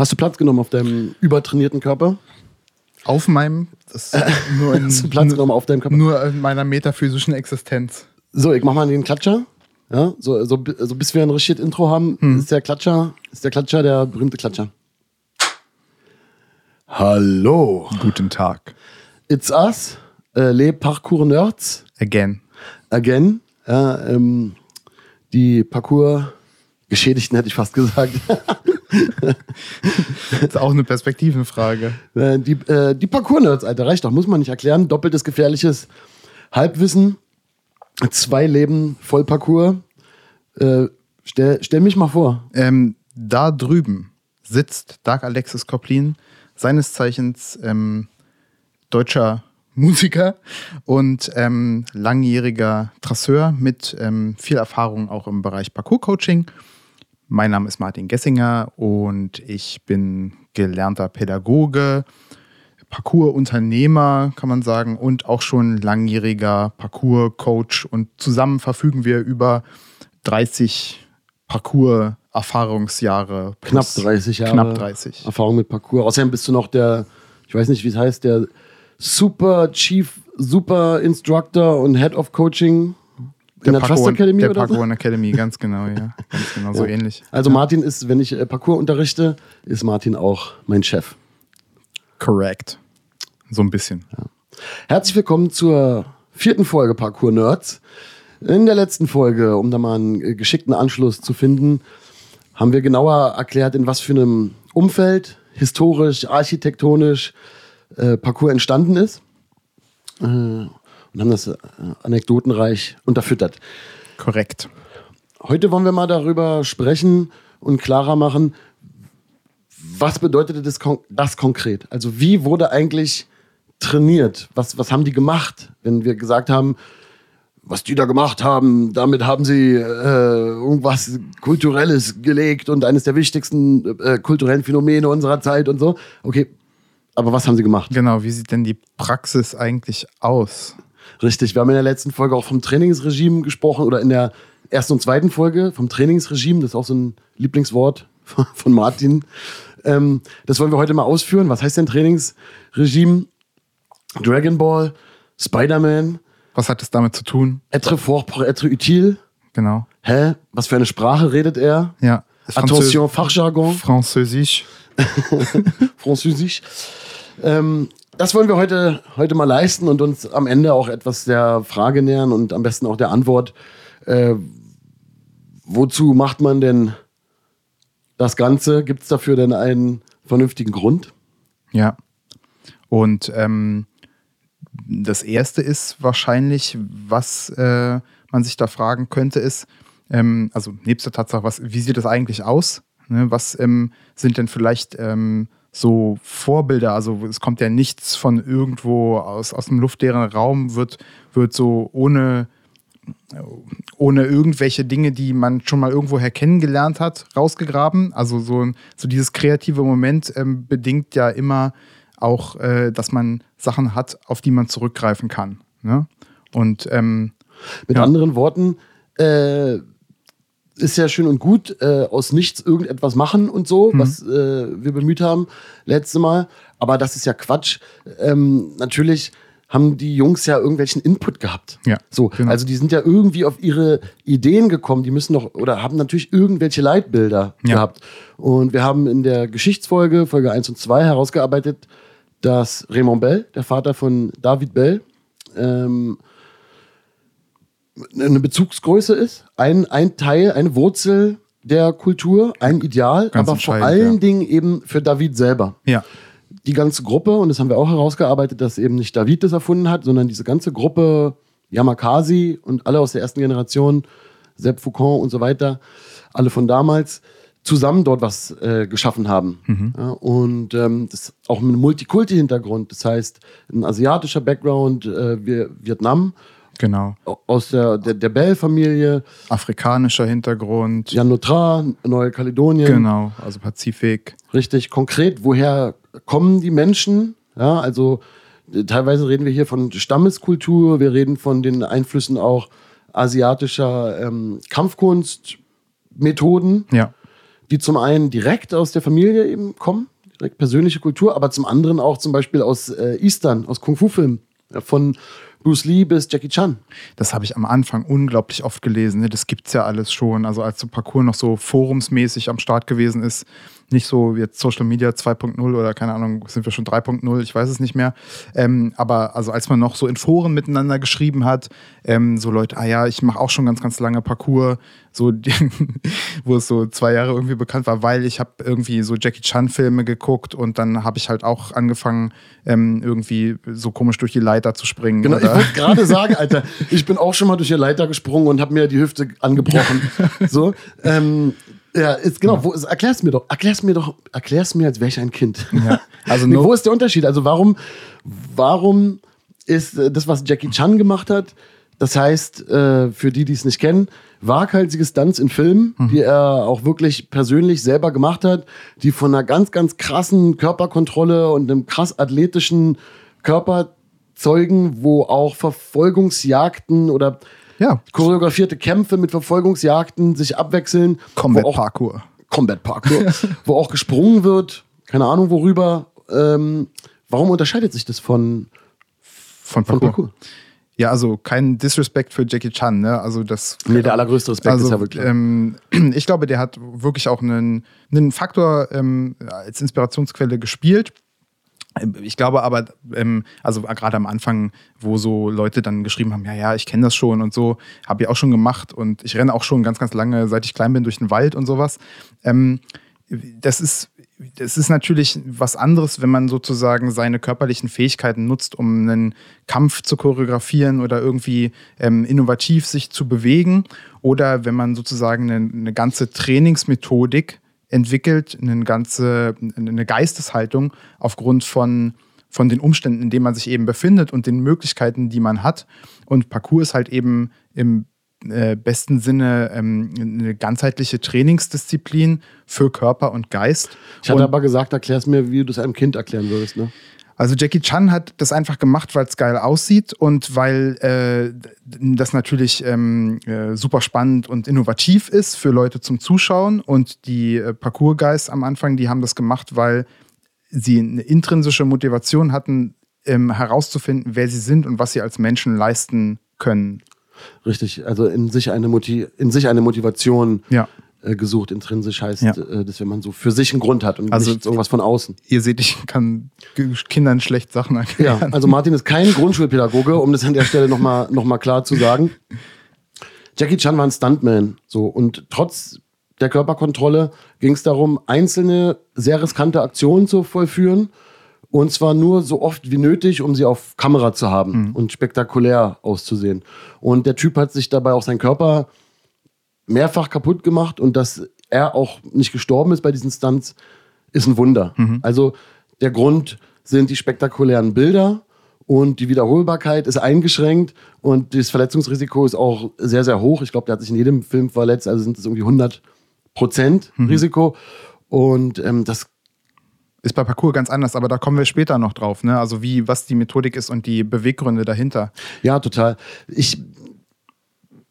Hast du Platz genommen auf deinem übertrainierten Körper? Auf meinem, das ist nur in, Platz genommen auf deinem Körper? nur in meiner metaphysischen Existenz. So, ich mach mal den Klatscher. Ja, so, so, so bis wir ein richtiges Intro haben, ist der Klatscher, ist der Klatscher der berühmte Klatscher. Hallo, Guten Tag. it's us, äh, les Parkour Nerds, Again. again. Ja, ähm, die Parkour-Geschädigten hätte ich fast gesagt. Das ist auch eine Perspektivenfrage. Äh, die äh, die Parkour-Nerds, Alter, reicht doch, muss man nicht erklären. Doppeltes gefährliches Halbwissen. Zwei Leben voll Parkour. Äh, stell, stell mich mal vor. Ähm, da drüben sitzt Dark Alexis Koplin, seines Zeichens ähm, deutscher Musiker und ähm, langjähriger Trasseur mit ähm, viel Erfahrung auch im Bereich Parkour-Coaching. Mein Name ist Martin Gessinger und ich bin gelernter Pädagoge, Parkour-Unternehmer, kann man sagen, und auch schon langjähriger Parkour-Coach. Und zusammen verfügen wir über 30 Parkour-Erfahrungsjahre. Knapp plus 30 Jahre Knapp 30. Erfahrung mit Parkour. Außerdem bist du noch der, ich weiß nicht, wie es heißt, der Super Chief, Super Instructor und Head of Coaching in der Trust Parkour- Academy Der oder so? Parkour Academy, ganz genau, ja. Ganz genau, so Ja. ähnlich. Also Martin ist, wenn ich äh, Parkour unterrichte, ist Martin auch mein Chef. Correct. So ein bisschen. Herzlich willkommen zur vierten Folge Parkour Nerds. In der letzten Folge, um da mal einen äh, geschickten Anschluss zu finden, haben wir genauer erklärt, in was für einem Umfeld, historisch, architektonisch, äh, Parkour entstanden ist. Äh, und haben das äh, anekdotenreich unterfüttert. Korrekt. Heute wollen wir mal darüber sprechen und klarer machen, was bedeutete das, kon das konkret? Also wie wurde eigentlich trainiert? Was, was haben die gemacht, wenn wir gesagt haben, was die da gemacht haben, damit haben sie äh, irgendwas Kulturelles gelegt und eines der wichtigsten äh, kulturellen Phänomene unserer Zeit und so. Okay, aber was haben sie gemacht? Genau, wie sieht denn die Praxis eigentlich aus? Richtig, wir haben in der letzten Folge auch vom Trainingsregime gesprochen oder in der ersten und zweiten Folge vom Trainingsregime, das ist auch so ein Lieblingswort von Martin. Ähm, das wollen wir heute mal ausführen. Was heißt denn Trainingsregime? Dragon Ball, Spider-Man, Was hat es damit zu tun? être fort pour être utile. Genau. Hä? Was für eine Sprache redet er? Ja. Attention, Fachjargon. Französisch. Französisch. Ähm, das wollen wir heute, heute mal leisten und uns am Ende auch etwas der Frage nähern und am besten auch der Antwort. Äh, wozu macht man denn das Ganze? Gibt es dafür denn einen vernünftigen Grund? Ja. Und ähm, das erste ist wahrscheinlich, was äh, man sich da fragen könnte, ist, ähm, also nebst der Tatsache, was, wie sieht das eigentlich aus? Ne, was ähm, sind denn vielleicht ähm, so Vorbilder? Also es kommt ja nichts von irgendwo aus, aus dem luftleeren Raum, wird, wird so ohne, ohne irgendwelche Dinge, die man schon mal irgendwoher kennengelernt hat, rausgegraben. Also so, so dieses kreative Moment ähm, bedingt ja immer auch, äh, dass man Sachen hat, auf die man zurückgreifen kann. Ne? Und ähm, Mit Ja. anderen Worten, äh, ist ja schön und gut, äh, aus nichts irgendetwas machen und so, was äh, wir bemüht haben letzte Mal. Aber das ist ja Quatsch. Ähm, natürlich haben die Jungs ja irgendwelchen Input gehabt. Ja, So, genau. also die sind ja irgendwie auf ihre Ideen gekommen. Die müssen doch oder haben natürlich irgendwelche Leitbilder Ja. gehabt. Und wir haben in der Geschichtsfolge, Folge 1 und 2, herausgearbeitet, dass Raymond Bell, der Vater von David Bell, ähm, eine Bezugsgröße ist, ein, ein Teil, eine Wurzel der Kultur, ein Ideal, Ganz aber vor allen ja. Dingen eben für David selber. ja, Die ganze Gruppe, und das haben wir auch herausgearbeitet, dass eben nicht David das erfunden hat, sondern diese ganze Gruppe, Yamakasi und alle aus der ersten Generation, Sepp Foucault und so weiter, alle von damals, zusammen dort was äh, geschaffen haben. Ja, und ähm, das auch mit einem Multikulti-Hintergrund, das heißt ein asiatischer Background, äh, Vietnam, genau. aus der, der, der Bell-Familie, Afrikanischer Hintergrund. Jan Notra, Neue-Kaledonien. Genau, also Pazifik. Richtig konkret, woher kommen die Menschen? Ja, also äh, teilweise reden wir hier von Stammeskultur, wir reden von den Einflüssen auch asiatischer ähm, Kampfkunstmethoden. Ja, die zum einen direkt aus der Familie eben kommen, direkt persönliche Kultur, aber zum anderen auch zum Beispiel aus äh, Eastern, aus Kung-Fu-Filmen. Ja, von Bruce Lee bis Jackie Chan. Das habe ich am Anfang unglaublich oft gelesen. Ne? Das gibt es ja alles schon. Also als so Parcours noch so forumsmäßig am Start gewesen ist, nicht so jetzt Social Media 2.0 oder keine Ahnung, sind wir schon 3.0, ich weiß es nicht mehr. Ähm, aber also als man noch so in Foren miteinander geschrieben hat, ähm, so Leute, ah ja, ich mache auch schon ganz, ganz lange Parcours, so wo es so zwei Jahre irgendwie bekannt war, weil ich habe irgendwie so Jackie Chan Filme geguckt und dann habe ich halt auch angefangen ähm, irgendwie so komisch durch die Leiter zu springen. Genau, oder? ich wollte gerade sagen, Alter, ich bin auch schon mal durch die Leiter gesprungen und habe mir die Hüfte angebrochen. so, ähm, ja, ist, genau, wo, erklär's mir doch, erklär's mir doch, erklär's mir, als wäre ich ein Kind. Ja. Also nee, wo ist der Unterschied? Also warum, warum ist äh, das, was Jackie Chan gemacht hat, das heißt, äh, für die, die es nicht kennen, waghalsige Stunts in Filmen, mhm. die er auch wirklich persönlich selber gemacht hat, die von einer ganz, ganz krassen Körperkontrolle und einem krass athletischen Körper zeugen, wo auch Verfolgungsjagden oder ja. choreografierte Kämpfe mit Verfolgungsjagden sich abwechseln. Combat Parkour. Combat Parkour, wo auch gesprungen wird, keine Ahnung worüber. Ähm, warum unterscheidet sich das von, von Parkour? Von Parkour? Ja, also kein Disrespect für Jackie Chan, ne? Also das. Nee, der allergrößte Respekt also, ist ja wirklich. Ähm, ich glaube, der hat wirklich auch einen, einen Faktor ähm, als Inspirationsquelle gespielt. Ich glaube aber, ähm, also gerade am Anfang, wo so Leute dann geschrieben haben, ja, ja, ich kenne das schon und so, habe ich auch schon gemacht und ich renne auch schon ganz, ganz lange, seit ich klein bin, durch den Wald und sowas. Ähm, das ist es ist natürlich was anderes, wenn man sozusagen seine körperlichen Fähigkeiten nutzt, um einen Kampf zu choreografieren oder irgendwie ähm, innovativ sich zu bewegen. Oder wenn man sozusagen eine, eine ganze Trainingsmethodik entwickelt, eine ganze eine Geisteshaltung aufgrund von, von den Umständen, in denen man sich eben befindet und den Möglichkeiten, die man hat. Und Parcours ist halt eben im äh, besten Sinne ähm, eine ganzheitliche Trainingsdisziplin für Körper und Geist. Ich hatte und, aber gesagt, erklär es mir, wie du es einem Kind erklären würdest. Ne? Also Jackie Chan hat das einfach gemacht, weil es geil aussieht und weil äh, das natürlich ähm, äh, super spannend und innovativ ist für Leute zum Zuschauen. Und die äh, Parcours-Guys am Anfang, die haben das gemacht, weil sie eine intrinsische Motivation hatten, ähm, herauszufinden, wer sie sind und was sie als Menschen leisten können. Richtig, also in sich eine, Motiv in sich eine Motivation ja. Äh, gesucht. Intrinsisch heißt, ja. äh, dass wenn man so für sich einen Grund hat und also nicht irgendwas von außen. Ihr seht, ich kann Kindern schlecht Sachen erklären. Ja, also Martin ist kein Grundschulpädagoge, um das an der Stelle nochmal noch mal klar zu sagen. Jackie Chan war ein Stuntman. So, und trotz der Körperkontrolle ging es darum, einzelne sehr riskante Aktionen zu vollführen und zwar nur so oft wie nötig, um sie auf Kamera zu haben mhm. und spektakulär auszusehen. Und der Typ hat sich dabei auch seinen Körper mehrfach kaputt gemacht und dass er auch nicht gestorben ist bei diesen Stunts, ist ein Wunder. Mhm. Also der Grund sind die spektakulären Bilder und die Wiederholbarkeit ist eingeschränkt und das Verletzungsrisiko ist auch sehr, sehr hoch. Ich glaube, der hat sich in jedem Film verletzt, also sind es irgendwie 100 Prozent mhm. Risiko. Und ähm, das ist bei Parcours ganz anders, aber da kommen wir später noch drauf, ne? Also wie, was die Methodik ist und die Beweggründe dahinter. Ja, total. Ich,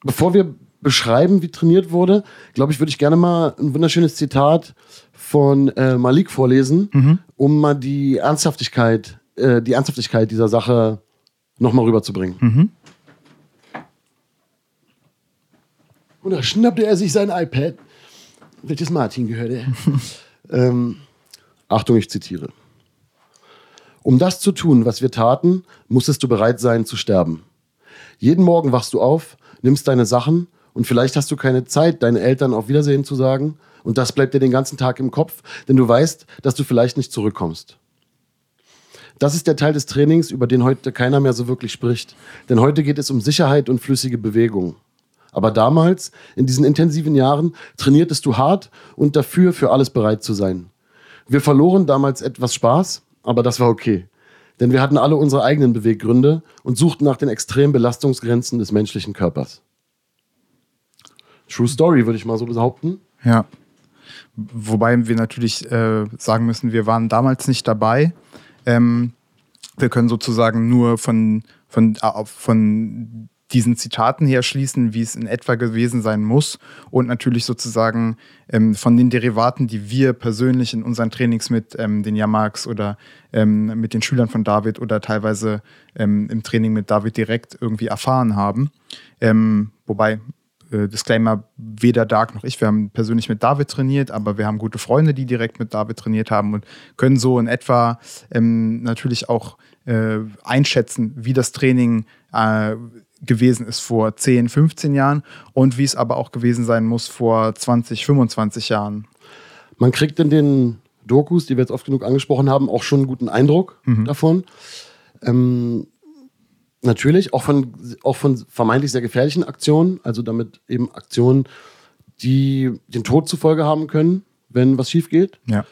bevor wir beschreiben, wie trainiert wurde, glaube ich, würde ich gerne mal ein wunderschönes Zitat von äh, Malik vorlesen, mhm. um mal die Ernsthaftigkeit, äh, die Ernsthaftigkeit dieser Sache nochmal rüberzubringen. Mhm. Und da schnappte er sich sein iPad, welches Martin gehörte. ähm, Achtung, ich zitiere. Um das zu tun, was wir taten, musstest du bereit sein zu sterben. Jeden Morgen wachst du auf, nimmst deine Sachen und vielleicht hast du keine Zeit, deinen Eltern auf Wiedersehen zu sagen und das bleibt dir den ganzen Tag im Kopf, denn du weißt, dass du vielleicht nicht zurückkommst. Das ist der Teil des Trainings, über den heute keiner mehr so wirklich spricht. Denn heute geht es um Sicherheit und flüssige Bewegung. Aber damals, in diesen intensiven Jahren, trainiertest du hart und dafür, für alles bereit zu sein. Wir verloren damals etwas Spaß, aber das war okay. Denn wir hatten alle unsere eigenen Beweggründe und suchten nach den extremen Belastungsgrenzen des menschlichen Körpers. True Story, würde ich mal so behaupten. Ja. Wobei wir natürlich äh, sagen müssen, wir waren damals nicht dabei. Ähm, wir können sozusagen nur von, von, äh, von diesen Zitaten her schließen, wie es in etwa gewesen sein muss und natürlich sozusagen ähm, von den Derivaten, die wir persönlich in unseren Trainings mit ähm, den Yamaks oder ähm, mit den Schülern von David oder teilweise ähm, im Training mit David direkt irgendwie erfahren haben. Ähm, wobei äh, Disclaimer, weder Dark noch ich, wir haben persönlich mit David trainiert, aber wir haben gute Freunde, die direkt mit David trainiert haben und können so in etwa ähm, natürlich auch äh, einschätzen, wie das Training äh, gewesen ist vor 10, 15 Jahren und wie es aber auch gewesen sein muss vor 20, 25 Jahren. Man kriegt in den Dokus, die wir jetzt oft genug angesprochen haben, auch schon einen guten Eindruck mhm. davon. Ähm, Natürlich, auch von, auch von vermeintlich sehr gefährlichen Aktionen, also damit eben Aktionen, die den Tod zur Folge haben können, wenn was schief geht. Ja.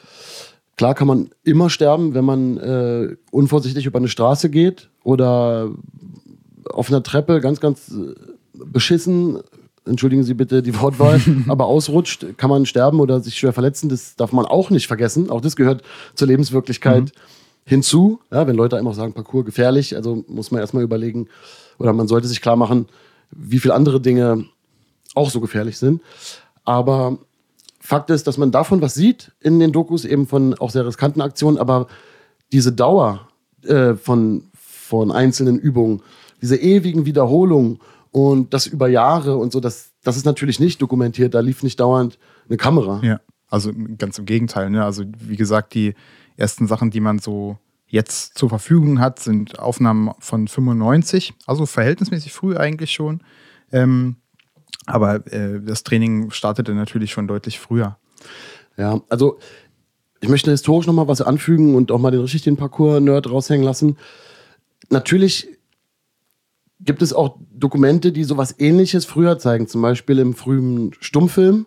Klar kann man immer sterben, wenn man äh, unvorsichtig über eine Straße geht oder auf einer Treppe ganz, ganz äh, beschissen, entschuldigen Sie bitte die Wortwahl, aber ausrutscht, kann man sterben oder sich schwer verletzen. Das darf man auch nicht vergessen. Auch das gehört zur Lebenswirklichkeit. Mhm hinzu. Ja, wenn Leute einfach sagen, Parcours gefährlich, also muss man erstmal überlegen, oder man sollte sich klar machen, wie viele andere Dinge auch so gefährlich sind. Aber Fakt ist, dass man davon was sieht in den Dokus, eben von auch sehr riskanten Aktionen, aber diese Dauer äh, von, von einzelnen Übungen, diese ewigen Wiederholungen und das über Jahre und so, das, das ist natürlich nicht dokumentiert. Da lief nicht dauernd eine Kamera. Ja, also ganz im Gegenteil. Ne? Also wie gesagt, die, ersten Sachen, die man so jetzt zur Verfügung hat, sind Aufnahmen von 95, also verhältnismäßig früh eigentlich schon. Ähm, aber äh, das Training startete natürlich schon deutlich früher. Ja, also ich möchte historisch nochmal was anfügen und auch mal den richtig den Parcours-Nerd raushängen lassen. Natürlich gibt es auch Dokumente, die sowas ähnliches früher zeigen, zum Beispiel im frühen Stummfilm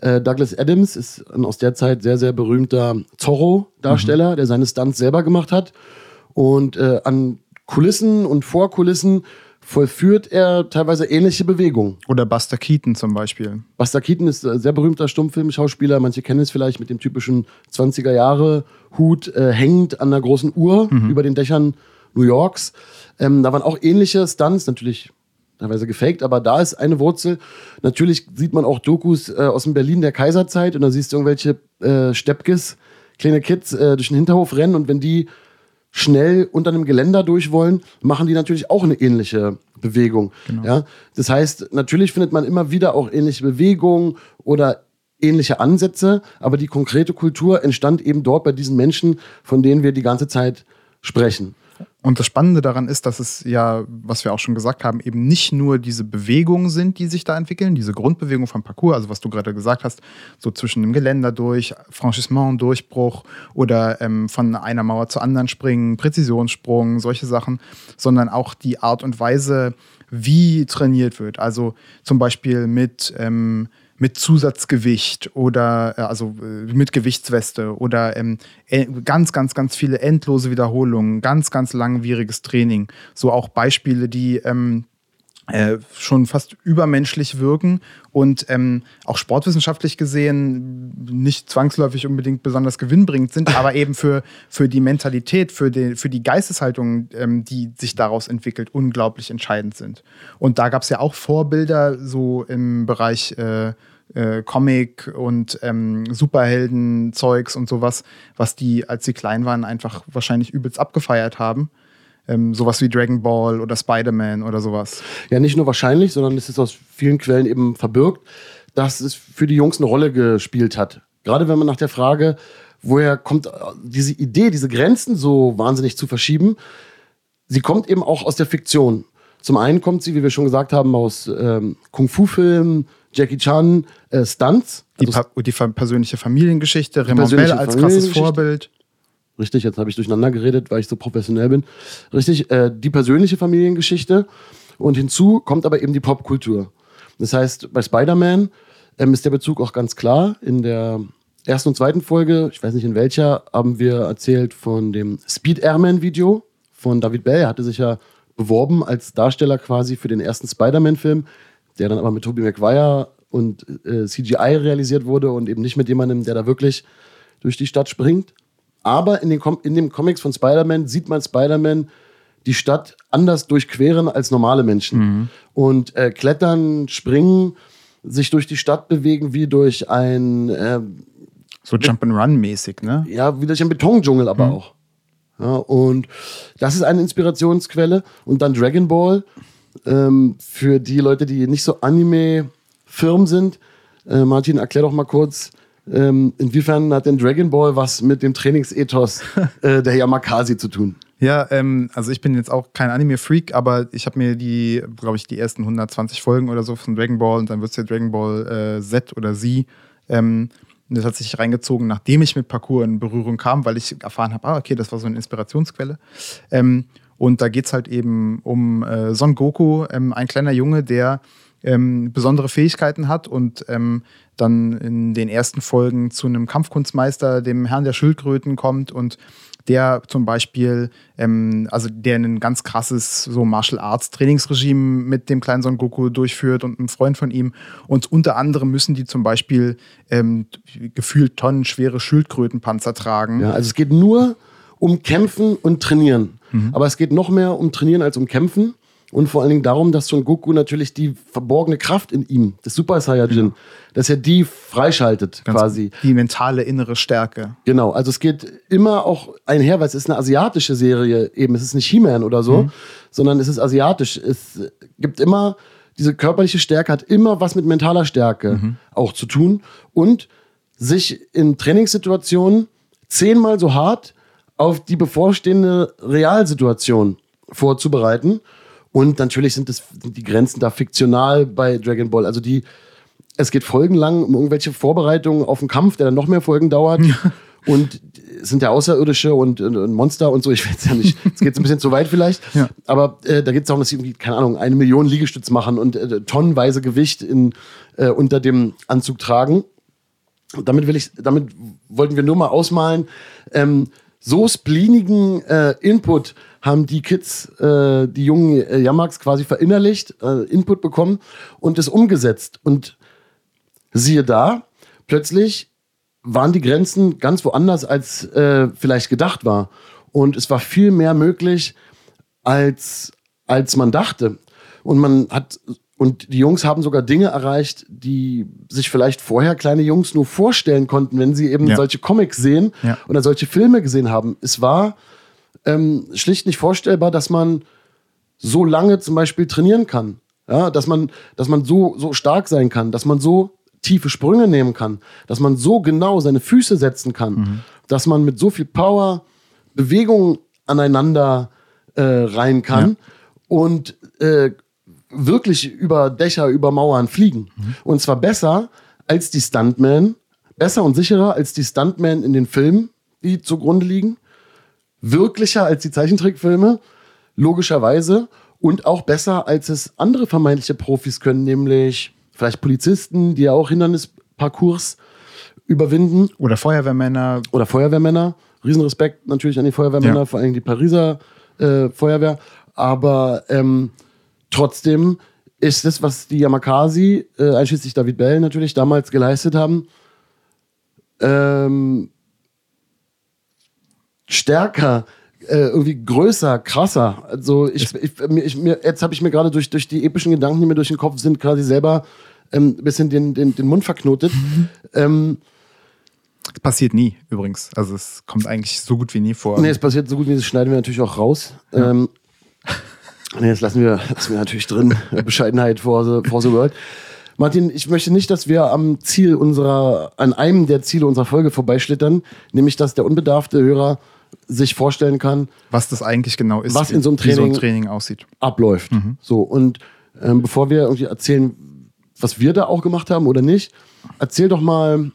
äh, Douglas Adams ist ein aus der Zeit sehr, sehr berühmter Zorro-Darsteller, mhm. der seine Stunts selber gemacht hat. Und äh, an Kulissen und Vorkulissen vollführt er teilweise ähnliche Bewegungen. Oder Buster Keaton zum Beispiel. Buster Keaton ist ein sehr berühmter Stummfilmschauspieler. Manche kennen es vielleicht mit dem typischen 20er Jahre Hut äh, hängend an einer großen Uhr mhm. über den Dächern New Yorks. Ähm, da waren auch ähnliche Stunts, natürlich teilweise gefaked, aber da ist eine Wurzel. Natürlich sieht man auch Dokus äh, aus dem Berlin der Kaiserzeit und da siehst du irgendwelche äh, Steppkes, kleine Kids äh, durch den Hinterhof rennen und wenn die schnell unter einem Geländer durch wollen, machen die natürlich auch eine ähnliche Bewegung. Genau. Ja? Das heißt, natürlich findet man immer wieder auch ähnliche Bewegungen oder ähnliche Ansätze, aber die konkrete Kultur entstand eben dort bei diesen Menschen, von denen wir die ganze Zeit sprechen. Und das Spannende daran ist, dass es ja, was wir auch schon gesagt haben, eben nicht nur diese Bewegungen sind, die sich da entwickeln, diese Grundbewegung vom Parcours, also was du gerade gesagt hast, so zwischen dem Geländer durch, Franchissement, Durchbruch oder ähm, von einer Mauer zur anderen springen, Präzisionssprung, solche Sachen, sondern auch die Art und Weise, wie trainiert wird. Also zum Beispiel mit ähm, mit Zusatzgewicht oder äh, also äh, mit Gewichtsweste oder ähm, äh, ganz, ganz, ganz viele endlose Wiederholungen, ganz, ganz langwieriges Training. So auch Beispiele, die ähm, äh, schon fast übermenschlich wirken und ähm, auch sportwissenschaftlich gesehen nicht zwangsläufig unbedingt besonders gewinnbringend sind, aber eben für, für die Mentalität, für die, für die Geisteshaltung, ähm, die sich daraus entwickelt, unglaublich entscheidend sind. Und da gab es ja auch Vorbilder so im Bereich äh, äh, Comic und ähm, Superhelden-Zeugs und sowas, was die, als sie klein waren, einfach wahrscheinlich übelst abgefeiert haben ähm, sowas wie Dragon Ball oder Spider-Man oder sowas. Ja, nicht nur wahrscheinlich, sondern es ist aus vielen Quellen eben verbirgt, dass es für die Jungs eine Rolle gespielt hat. Gerade wenn man nach der Frage, woher kommt diese Idee, diese Grenzen so wahnsinnig zu verschieben, sie kommt eben auch aus der Fiktion. Zum einen kommt sie, wie wir schon gesagt haben, aus ähm, Kung-Fu-Filmen, Jackie Chan, äh, Stunts. Also die, die persönliche Familiengeschichte, Raymond Bell als krasses Vorbild. Richtig, jetzt habe ich durcheinander geredet, weil ich so professionell bin. Richtig, äh, die persönliche Familiengeschichte. Und hinzu kommt aber eben die Popkultur. Das heißt, bei Spider-Man ähm, ist der Bezug auch ganz klar. In der ersten und zweiten Folge, ich weiß nicht in welcher, haben wir erzählt von dem Speed Airman-Video von David Bell. Er hatte sich ja beworben als Darsteller quasi für den ersten Spider-Man-Film, der dann aber mit Tobey Maguire und äh, CGI realisiert wurde und eben nicht mit jemandem, der da wirklich durch die Stadt springt. Aber in den, Com in den Comics von Spider-Man sieht man Spider-Man die Stadt anders durchqueren als normale Menschen. Mhm. Und äh, klettern, springen, sich durch die Stadt bewegen wie durch ein, äh, So Jump'n'Run-mäßig, ne? ja, wie durch ein Betondschungel aber auch. Ja, und das ist eine Inspirationsquelle. Und dann Dragon Ball, ähm, für die Leute, die nicht so Anime-firm sind. Äh, Martin, erklär doch mal kurz, ähm, inwiefern hat denn Dragon Ball was mit dem Trainingsethos äh, der Yamakasi zu tun? Ja, ähm, also ich bin jetzt auch kein Anime-Freak, aber ich habe mir die, glaube ich, die ersten 120 Folgen oder so von Dragon Ball und dann wird es ja Dragon Ball äh, Z oder Z. Ähm, und das hat sich reingezogen, nachdem ich mit Parkour in Berührung kam, weil ich erfahren habe, ah, okay, das war so eine Inspirationsquelle. Ähm, und da geht es halt eben um äh, Son Goku, ähm, ein kleiner Junge, der ähm, besondere Fähigkeiten hat und ähm, dann in den ersten Folgen zu einem Kampfkunstmeister, dem Herrn der Schildkröten, kommt und der zum Beispiel, ähm, also der ein ganz krasses so Martial Arts Trainingsregime mit dem kleinen Son Goku durchführt und einem Freund von ihm. Und unter anderem müssen die zum Beispiel ähm, gefühlt tonnenschwere Schildkrötenpanzer tragen. Ja, also es geht nur um Kämpfen und Trainieren. Aber es geht noch mehr um Trainieren als um Kämpfen. Und vor allen Dingen darum, dass Son Goku natürlich die verborgene Kraft in ihm, das Super Saiyajin, dass er die freischaltet Ganz quasi. Die mentale innere Stärke. Genau, also es geht immer auch einher, weil es ist eine asiatische Serie eben. Es ist nicht He-Man oder so, sondern es ist asiatisch. Es gibt immer, diese körperliche Stärke hat immer was mit mentaler Stärke auch zu tun und sich in Trainingssituationen zehnmal so hart auf die bevorstehende Realsituation vorzubereiten. Und natürlich sind, das, sind die Grenzen da fiktional bei Dragon Ball. Also die, es geht folgenlang um irgendwelche Vorbereitungen auf einen Kampf, der dann noch mehr Folgen dauert. Und es sind ja Außerirdische und, und, und Monster und so. Ich weiß ja nicht, es geht ein bisschen zu weit vielleicht. Ja. Aber äh, da geht es darum, dass sie irgendwie, keine Ahnung, eine Million Liegestütz machen und äh, tonnenweise Gewicht in, äh, unter dem Anzug tragen. Und damit will ich, damit wollten wir nur mal ausmalen, ähm, so spleenigen äh, Input haben die Kids, äh, die jungen äh, Yamaks quasi verinnerlicht, äh, Input bekommen und es umgesetzt. Und siehe da, plötzlich waren die Grenzen ganz woanders, als äh, vielleicht gedacht war. Und es war viel mehr möglich, als, als man dachte. Und man hat, und die Jungs haben sogar Dinge erreicht, die sich vielleicht vorher kleine Jungs nur vorstellen konnten, wenn sie eben Ja. solche Comics sehen Ja. oder solche Filme gesehen haben. Es war ähm, schlicht nicht vorstellbar, dass man so lange zum Beispiel trainieren kann. Ja, dass man, dass man so, so stark sein kann, dass man so tiefe Sprünge nehmen kann, dass man so genau seine Füße setzen kann, dass man mit so viel Power Bewegungen aneinander äh, rein kann und äh, wirklich über Dächer, über Mauern fliegen. Und zwar besser als die Stuntmen, besser und sicherer als die Stuntmen in den Filmen, die zugrunde liegen, wirklicher als die Zeichentrickfilme, logischerweise, und auch besser als es andere vermeintliche Profis können, nämlich vielleicht Polizisten, die ja auch Hindernisparcours überwinden Oder Feuerwehrmänner. oder Feuerwehrmänner. Riesenrespekt natürlich an die Feuerwehrmänner, Ja. vor allem die Pariser äh, Feuerwehr. Aber ähm, trotzdem ist das, was die Yamakasi, äh, einschließlich David Bell natürlich, damals geleistet haben, ähm, stärker, äh, irgendwie größer, krasser. Also ich, ich, mir, ich, mir, jetzt habe ich mir gerade durch, durch die epischen Gedanken, die mir durch den Kopf sind, quasi selber ähm, ein bisschen den, den, den Mund verknotet. ähm, Das passiert nie übrigens. Also es kommt eigentlich so gut wie nie vor. Nee, es passiert so gut wie das schneiden wir natürlich auch raus. Ähm, nee, das lassen wir, lassen wir natürlich drin. Bescheidenheit for the, for the world. Martin, ich möchte nicht, dass wir am Ziel unserer, an einem der Ziele unserer Folge vorbeischlittern, nämlich dass der unbedarfte Hörer sich vorstellen kann, was das eigentlich genau ist, Was in so einem wie so ein Training- Training aussieht. abläuft. So, und ähm, bevor wir irgendwie erzählen, was wir da auch gemacht haben oder nicht, erzähl doch mal,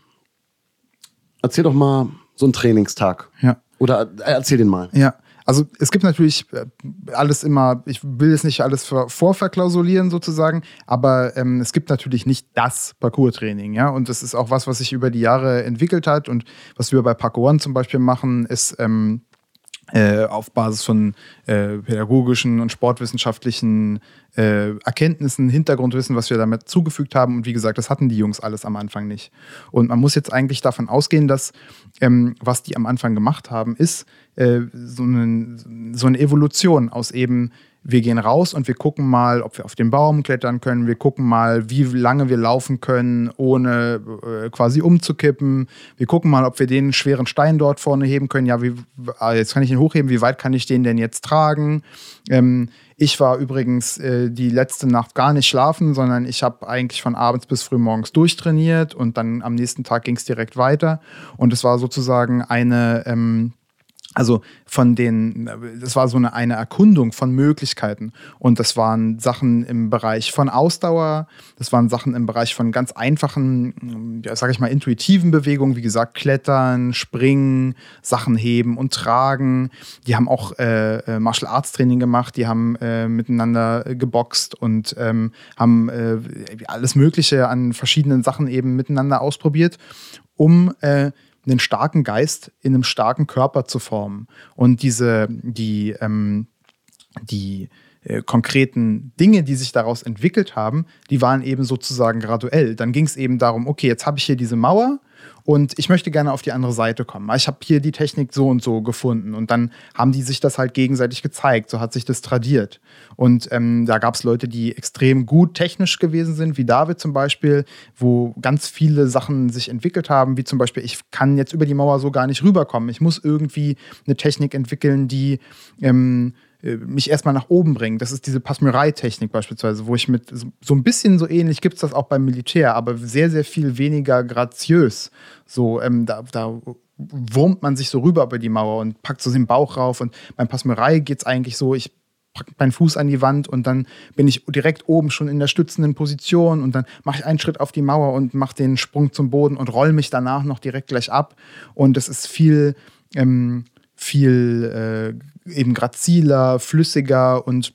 erzähl doch mal so einen Trainingstag. Ja. Oder äh, erzähl den mal. Ja, also es gibt natürlich äh, alles immer, ich will jetzt nicht alles ver- vorverklausulieren sozusagen, aber ähm, es gibt natürlich nicht das Parcours-Training, ja. Und das ist auch was, was sich über die Jahre entwickelt hat und was wir bei Parkour One zum Beispiel machen, ist ähm, äh, auf Basis von äh, pädagogischen und sportwissenschaftlichen äh, Erkenntnissen, Hintergrundwissen, was wir damit zugefügt haben. Und wie gesagt, das hatten die Jungs alles am Anfang nicht. Und man muss jetzt eigentlich davon ausgehen, dass ähm, was die am Anfang gemacht haben, ist äh, so, eine, so eine Evolution aus eben wir gehen raus und wir gucken mal, ob wir auf den Baum klettern können. Wir gucken mal, wie lange wir laufen können, ohne äh, quasi umzukippen. Wir gucken mal, ob wir den schweren Stein dort vorne heben können. Ja, wie, ah, jetzt kann ich ihn hochheben. Wie weit kann ich den denn jetzt tragen? Ähm, ich war übrigens äh, die letzte Nacht gar nicht schlafen, sondern ich habe eigentlich von abends bis frühmorgens durchtrainiert und dann am nächsten Tag ging es direkt weiter. Und es war sozusagen eine ähm, also von den, das war so eine, eine Erkundung von Möglichkeiten. Und das waren Sachen im Bereich von Ausdauer, das waren Sachen im Bereich von ganz einfachen, ja, sag ich mal, intuitiven Bewegungen, wie gesagt, Klettern, Springen, Sachen heben und tragen. Die haben auch äh, äh Martial Arts Training gemacht, die haben äh, miteinander geboxt und ähm, haben äh, alles Mögliche an verschiedenen Sachen eben miteinander ausprobiert, um äh, einen starken Geist in einem starken Körper zu formen. Und diese, die, ähm, die äh, konkreten Dinge, die sich daraus entwickelt haben, die waren eben sozusagen graduell. Dann ging es eben darum, okay, jetzt habe ich hier diese Mauer und ich möchte gerne auf die andere Seite kommen. Ich habe hier die Technik so und so gefunden und dann haben die sich das halt gegenseitig gezeigt. So hat sich das tradiert. Und ähm, da gab es Leute, die extrem gut technisch gewesen sind, wie David zum Beispiel, wo ganz viele Sachen sich entwickelt haben, wie zum Beispiel, ich kann jetzt über die Mauer so gar nicht rüberkommen. Ich muss irgendwie eine Technik entwickeln, die ähm, äh, mich erstmal nach oben bringen. Das ist diese Pasmyrei-Technik beispielsweise, wo ich mit so ein bisschen so ähnlich gibt es das auch beim Militär, aber sehr, sehr viel weniger graziös. So, ähm, da, da wurmt man sich so rüber über die Mauer und packt so den Bauch rauf. Und beim Pasmyrei geht es eigentlich so, ich packe meinen Fuß an die Wand und dann bin ich direkt oben schon in der stützenden Position und dann mache ich einen Schritt auf die Mauer und mache den Sprung zum Boden und roll mich danach noch direkt gleich ab. Und es ist viel, ähm, viel äh, eben graziler, flüssiger und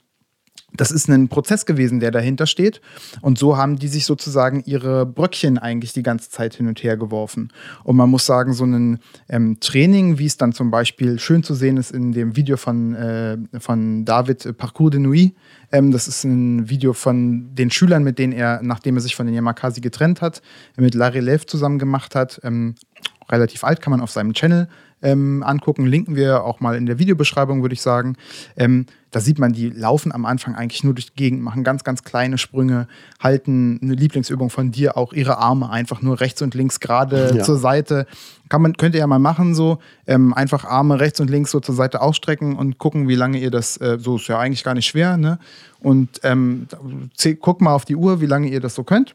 das ist ein Prozess gewesen, der dahinter steht. Und so haben die sich sozusagen ihre Bröckchen eigentlich die ganze Zeit hin und her geworfen. Und man muss sagen, so ein ähm, Training, wie es dann zum Beispiel schön zu sehen ist in dem Video von, äh, von David äh, Parcours de Nuit. Ähm, das ist ein Video von den Schülern, mit denen er, nachdem er sich von den Yamakasi getrennt hat, mit Larry Lev zusammen gemacht hat. Ähm, relativ alt, kann man auf seinem Channel ähm, angucken. Linken wir auch mal in der Videobeschreibung, würde ich sagen. Ähm, da sieht man, die laufen am Anfang eigentlich nur durch die Gegend, machen ganz, ganz kleine Sprünge, halten eine Lieblingsübung von dir auch ihre Arme einfach nur rechts und links gerade ja. zur Seite. Kann man, könnt ihr ja mal machen so. Ähm, einfach Arme rechts und links so zur Seite ausstrecken und gucken, wie lange ihr das, äh, so ist ja eigentlich gar nicht schwer, ne? Und ähm, guck mal auf die Uhr, wie lange ihr das so könnt.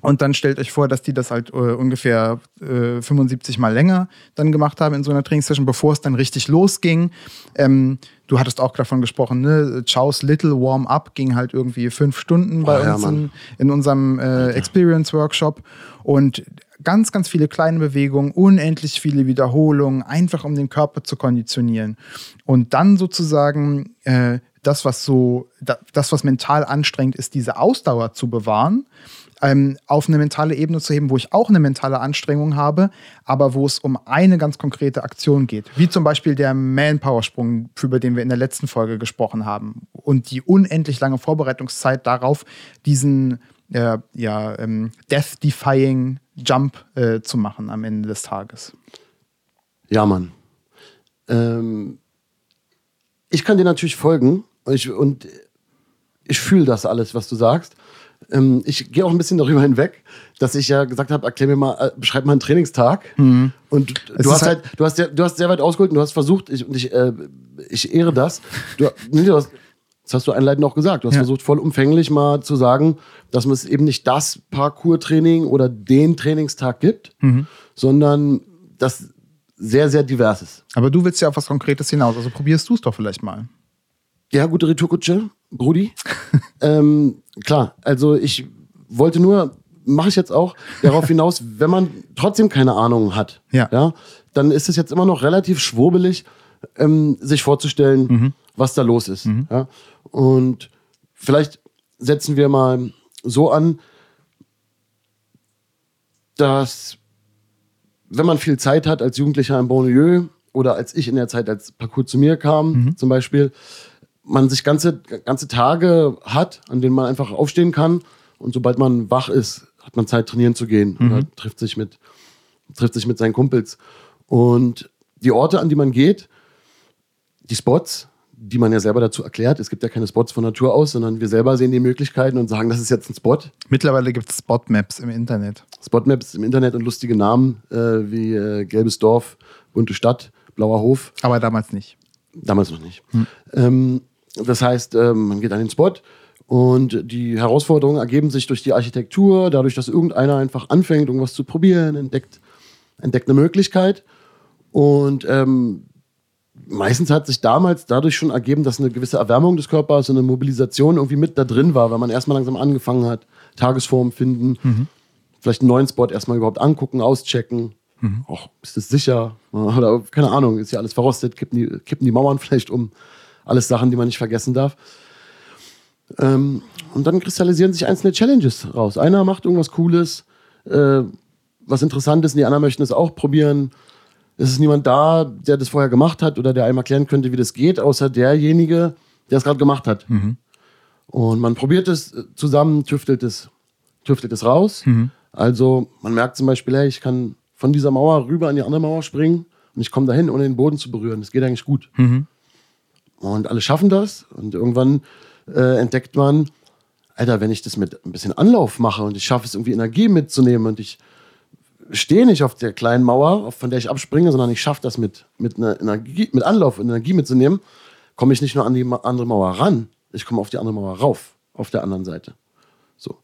Und dann stellt euch vor, dass die das halt äh, ungefähr äh, 75 Mal länger dann gemacht haben in so einer Trainingssession, bevor es dann richtig losging. Ähm, du hattest auch davon gesprochen, ne? Chow's Little Warm-Up ging halt irgendwie fünf Stunden bei oh, uns ja, in, in, unserem äh, Experience-Workshop. Und ganz, ganz viele kleine Bewegungen, unendlich viele Wiederholungen, einfach um den Körper zu konditionieren. Und dann sozusagen äh, das, was so, das, was mental anstrengend ist, diese Ausdauer zu bewahren ähm, auf eine mentale Ebene zu heben, wo ich auch eine mentale Anstrengung habe, aber wo es um eine ganz konkrete Aktion geht. Wie zum Beispiel der Manpower-Sprung, über den wir in der letzten Folge gesprochen haben. Und die unendlich lange Vorbereitungszeit darauf, diesen äh, ja, ähm, Death-Defying Jump äh, zu machen am Ende des Tages. Ja, Mann. Ähm, ich kann dir natürlich folgen ich, und ich fühle das alles, was du sagst. Ähm, ich gehe auch ein bisschen darüber hinweg, dass ich ja gesagt habe, erklär mir mal, äh, beschreib mal einen Trainingstag. Mhm. Und du hast halt, du hast, sehr, du hast sehr weit ausgeholt und du hast versucht, ich, und ich, äh, ich ehre das. Du, nee, du hast, das hast du einleitend auch gesagt. Du hast ja. versucht, vollumfänglich mal zu sagen, dass es eben nicht das Parcours-Training oder den Trainingstag gibt, mhm. sondern das sehr, sehr divers ist. Aber du willst ja auf was Konkretes hinaus, also probierst du es doch vielleicht mal. Ja, gute Retourkutsche, Brudi. ähm, klar, also ich wollte nur, mache ich jetzt auch, darauf hinaus, wenn man trotzdem keine Ahnung hat, ja. ja dann ist es jetzt immer noch relativ schwurbelig, ähm, sich vorzustellen, mhm. was da los ist. Mhm. Ja? Und vielleicht setzen wir mal so an, dass wenn man viel Zeit hat als Jugendlicher im Bonlieu oder als ich in der Zeit als Parcours zu mir kam, zum Beispiel, man sich ganze, ganze Tage hat, an denen man einfach aufstehen kann und sobald man wach ist, hat man Zeit trainieren zu gehen oder trifft sich mit, trifft sich mit seinen Kumpels. Und die Orte, an die man geht, die Spots, die man ja selber dazu erklärt. Es gibt ja keine Spots von Natur aus, sondern wir selber sehen die Möglichkeiten und sagen, das ist jetzt ein Spot. Mittlerweile gibt es Spotmaps im Internet. Spotmaps im Internet und lustige Namen äh, wie äh, Gelbes Dorf, Bunte Stadt, Blauer Hof. Aber damals nicht. Damals noch nicht. Ähm, das heißt, ähm, man geht an den Spot und die Herausforderungen ergeben sich durch die Architektur, dadurch, dass irgendeiner einfach anfängt, irgendwas zu probieren, entdeckt, entdeckt eine Möglichkeit. Und ähm, meistens hat sich damals dadurch schon ergeben, dass eine gewisse Erwärmung des Körpers und eine Mobilisation irgendwie mit da drin war, weil man erstmal langsam angefangen hat, Tagesform finden, vielleicht einen neuen Spot erstmal überhaupt angucken, auschecken. Auch, ist das sicher? Oder keine Ahnung, ist ja alles verrostet, kippen die, kippen die Mauern vielleicht um. Alles Sachen, die man nicht vergessen darf. Ähm, und dann kristallisieren sich einzelne Challenges raus. Einer macht irgendwas Cooles, äh, was Interessantes, und die anderen möchten es auch probieren. Es ist niemand da, der das vorher gemacht hat oder der einem erklären könnte, wie das geht, außer derjenige, der es gerade gemacht hat. Und man probiert es zusammen, tüftelt es, tüftelt es raus. Also man merkt zum Beispiel, hey, ich kann von dieser Mauer rüber an die andere Mauer springen und ich komme dahin, ohne den Boden zu berühren. Das geht eigentlich gut. Und alle schaffen das. Und irgendwann äh, entdeckt man, Alter, wenn ich das mit ein bisschen Anlauf mache und ich schaffe es irgendwie Energie mitzunehmen und ich stehe nicht auf der kleinen Mauer, von der ich abspringe, sondern ich schaffe das mit, mit, einer Energie, mit Anlauf und Energie mitzunehmen, komme ich nicht nur an die andere Mauer ran, ich komme auf die andere Mauer rauf, auf der anderen Seite. So.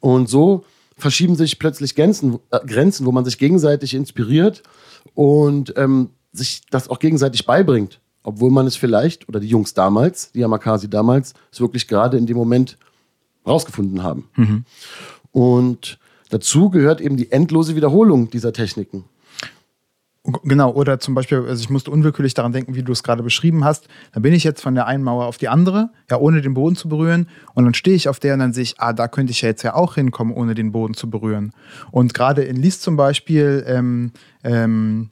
Und so verschieben sich plötzlich Grenzen, äh, Grenzen, wo man sich gegenseitig inspiriert und ähm, sich das auch gegenseitig beibringt. Obwohl man es vielleicht, oder die Jungs damals, die Yamakasi damals, es wirklich gerade in dem Moment rausgefunden haben. Und dazu gehört eben die endlose Wiederholung dieser Techniken. Genau, oder zum Beispiel, also ich musste unwillkürlich daran denken, wie du es gerade beschrieben hast. Da bin ich jetzt von der einen Mauer auf die andere, ja, ohne den Boden zu berühren. Und dann stehe ich auf der und dann sehe ich, ah, da könnte ich ja jetzt ja auch hinkommen, ohne den Boden zu berühren. Und gerade in Lies zum Beispiel, ähm, ähm,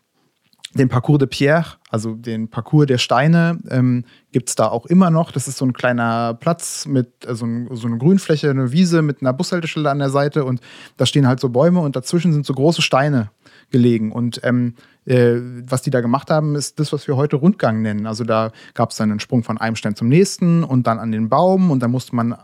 den Parcours de Pierre, also den Parcours der Steine, ähm, gibt es da auch immer noch. Das ist so ein kleiner Platz mit also so eine Grünfläche, eine Wiese mit einer Bushaltestelle an der Seite und da stehen halt so Bäume und dazwischen sind so große Steine gelegen. Und ähm, äh, was die da gemacht haben, ist das, was wir heute Rundgang nennen. Also da gab es dann einen Sprung von einem Stein zum nächsten und dann an den Baum und dann musste man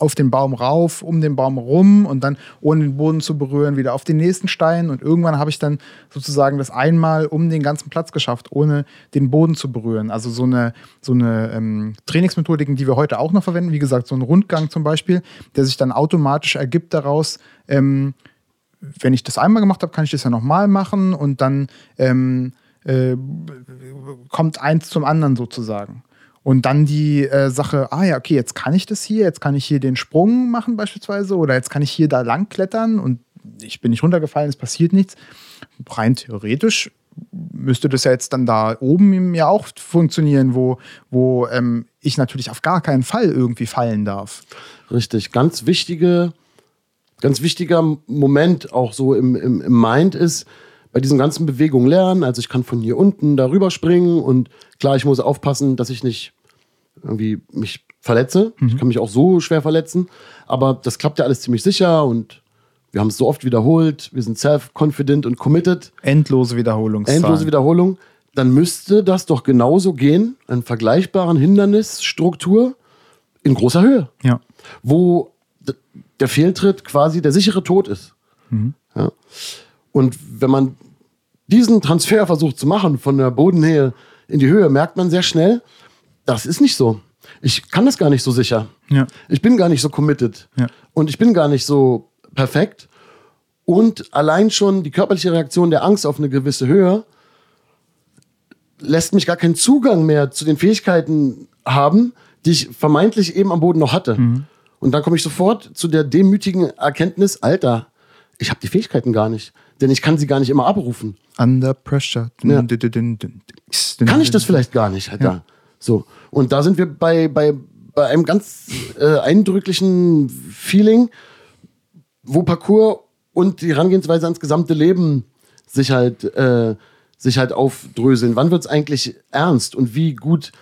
auf den Baum rauf, um den Baum rum und dann ohne den Boden zu berühren, wieder auf den nächsten Stein. Und irgendwann habe ich dann sozusagen das einmal um den ganzen Platz geschafft, ohne den Boden zu berühren. Also so eine, so eine ähm, Trainingsmethodik, die wir heute auch noch verwenden, wie gesagt, so ein Rundgang zum Beispiel, der sich dann automatisch ergibt daraus, ähm, wenn ich das einmal gemacht habe, kann ich das ja nochmal machen und dann ähm, äh, kommt eins zum anderen sozusagen. Und dann die äh, Sache, ah ja, okay, jetzt kann ich das hier, jetzt kann ich hier den Sprung machen beispielsweise oder jetzt kann ich hier da lang klettern und ich bin nicht runtergefallen, es passiert nichts. Rein theoretisch müsste das ja jetzt dann da oben ja auch funktionieren, wo, wo ähm, ich natürlich auf gar keinen Fall irgendwie fallen darf. Richtig, ganz wichtige, ganz wichtiger Moment auch so im, im, im Mind ist, bei diesen ganzen Bewegungen lernen. Also ich kann von hier unten darüber springen und klar, ich muss aufpassen, dass ich nicht irgendwie mich verletze. Ich kann mich auch so schwer verletzen, aber das klappt ja alles ziemlich sicher und wir haben es so oft wiederholt. Wir sind self-confident und committed. Endlose Wiederholungszahlen. Endlose Wiederholung. Dann müsste das doch genauso gehen, einen vergleichbaren Hindernisstruktur in großer Höhe Ja. wo der Fehltritt quasi der sichere Tod ist. Ja. Und wenn man diesen Transfer versucht zu machen von der Bodennähe in die Höhe, merkt man sehr schnell, das ist nicht so. Ich kann das gar nicht so sicher. Ja. Ich bin gar nicht so committed. Ja. Und ich bin gar nicht so perfekt. Und allein schon die körperliche Reaktion der Angst auf eine gewisse Höhe lässt mich gar keinen Zugang mehr zu den Fähigkeiten haben, die ich vermeintlich eben am Boden noch hatte. Und dann komme ich sofort zu der demütigen Erkenntnis, Alter, ich habe die Fähigkeiten gar nicht, denn ich kann sie gar nicht immer abrufen. Under pressure. Ja. Kann ich das vielleicht gar nicht, Alter. Ja. So. Und da sind wir bei, bei, bei einem ganz äh, eindrücklichen Feeling, wo Parcours und die Herangehensweise ans gesamte Leben sich halt, äh, sich halt aufdröseln. Wann wird es eigentlich ernst und wie gut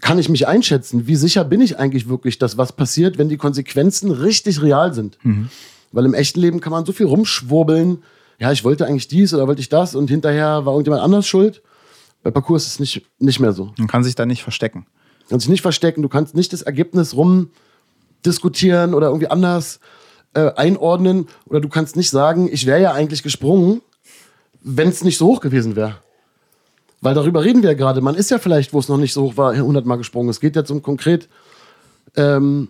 kann ich mich einschätzen? Wie sicher bin ich eigentlich wirklich, dass was passiert, wenn die Konsequenzen richtig real sind? Mhm. Weil im echten Leben kann man so viel rumschwurbeln. Ja, ich wollte eigentlich dies oder wollte ich das und hinterher war irgendjemand anders schuld. Bei Parcours ist es nicht, nicht mehr so. Man kann sich da nicht verstecken. Du kannst dich nicht verstecken, du kannst nicht das Ergebnis rumdiskutieren oder irgendwie anders äh, einordnen oder du kannst nicht sagen, ich wäre ja eigentlich gesprungen, wenn es nicht so hoch gewesen wäre. Weil darüber reden wir ja gerade. Man ist ja vielleicht, wo es noch nicht so hoch war, 100 Mal gesprungen. Es geht jetzt um konkret ähm,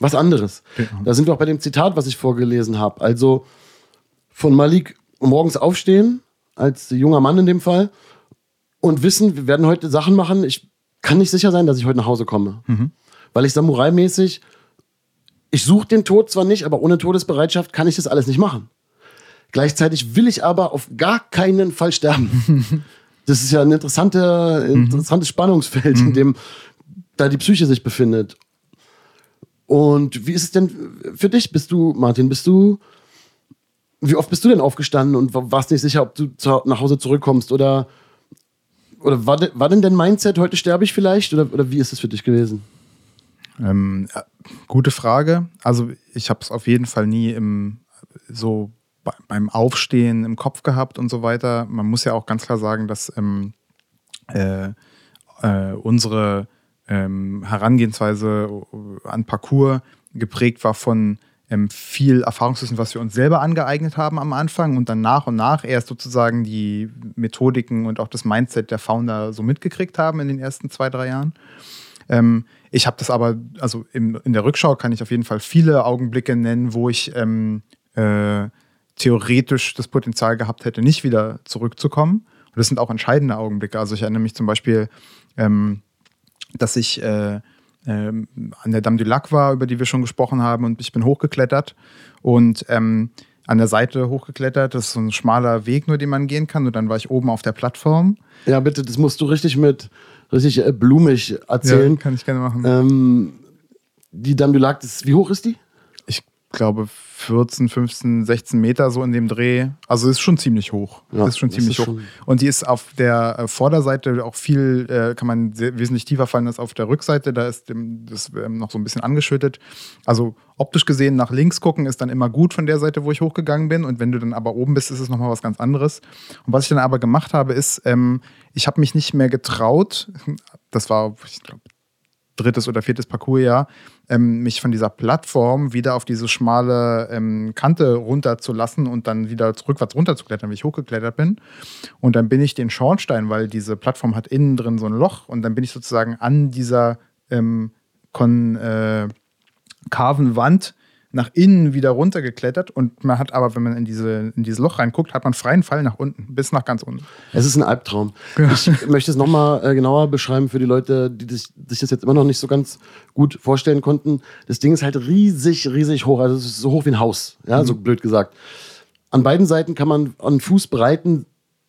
was anderes. Ja. Da sind wir auch bei dem Zitat, was ich vorgelesen habe. Also von Malik morgens aufstehen, als junger Mann in dem Fall, und wissen, wir werden heute Sachen machen. Ich kann nicht sicher sein, dass ich heute nach Hause komme. Weil ich Samurai-mäßig, ich suche den Tod zwar nicht, aber ohne Todesbereitschaft kann ich das alles nicht machen. Gleichzeitig will ich aber auf gar keinen Fall sterben. das ist ja ein interessante, interessantes Spannungsfeld, in dem da die Psyche sich befindet. Und wie ist es denn für dich? Bist du, Martin, bist du, wie oft bist du denn aufgestanden und wa- warst nicht sicher, ob du nach Hause zurückkommst? Oder, oder war, de, war denn dein Mindset, heute sterbe ich vielleicht? Oder, oder wie ist es für dich gewesen? Ähm, äh, gute Frage. Also ich habe es auf jeden Fall nie im so bei, beim Aufstehen im Kopf gehabt und so weiter. Man muss ja auch ganz klar sagen, dass ähm, äh, äh, unsere ähm, Herangehensweise an Parcours geprägt war von viel Erfahrungswissen, was wir uns selber angeeignet haben am Anfang und dann nach und nach erst sozusagen die Methodiken und auch das Mindset der Founder so mitgekriegt haben in den ersten zwei, drei Jahren. Ähm, ich habe das aber, also im, in der Rückschau kann ich auf jeden Fall viele Augenblicke nennen, wo ich ähm, äh, theoretisch das Potenzial gehabt hätte, nicht wieder zurückzukommen. Und das sind auch entscheidende Augenblicke. Also ich erinnere mich zum Beispiel, ähm, dass ich äh, ähm, an der Dame du Lac war, über die wir schon gesprochen haben, und ich bin hochgeklettert und ähm, an der Seite hochgeklettert. Das ist so ein schmaler Weg, nur den man gehen kann. Und dann war ich oben auf der Plattform. Ja, bitte, das musst du richtig mit, richtig äh, blumig erzählen. kann ich gerne machen. Ähm, die Dame du Lac, das, wie hoch ist die? ich glaube 14, 15, 16 Meter so in dem Dreh. Also ist schon ziemlich hoch. Ja, ist schon ziemlich ist hoch. schon- Und die ist auf der äh, Vorderseite auch viel, äh, kann man sehr, wesentlich tiefer fallen als auf der Rückseite. Da ist dem, das ähm, noch so ein bisschen angeschüttet. Also optisch gesehen nach links gucken ist dann immer gut von der Seite, wo ich hochgegangen bin. Und wenn du dann aber oben bist, ist es nochmal was ganz anderes. Und was ich dann aber gemacht habe, ist, ähm, ich habe mich nicht mehr getraut. Das war, ich glaube, drittes oder viertes Parcoursjahr, ähm, mich von dieser Plattform wieder auf diese schmale ähm, Kante runterzulassen und dann wieder rückwärts runterzuklettern, wie ich hochgeklettert bin. Und dann bin ich den Schornstein, weil diese Plattform hat innen drin so ein Loch und dann bin ich sozusagen an dieser ähm, kon, äh, Wand nach innen wieder runtergeklettert und man hat aber, wenn man in, diese, in dieses Loch reinguckt, hat man freien Fall nach unten, bis nach ganz unten. Es ist ein Albtraum. Ich möchte es nochmal äh, genauer beschreiben für die Leute, die das, sich das jetzt immer noch nicht so ganz gut vorstellen konnten. Das Ding ist halt riesig, riesig hoch. Also es ist so hoch wie ein Haus, ja, so blöd gesagt. An beiden Seiten kann man an Fußbreiten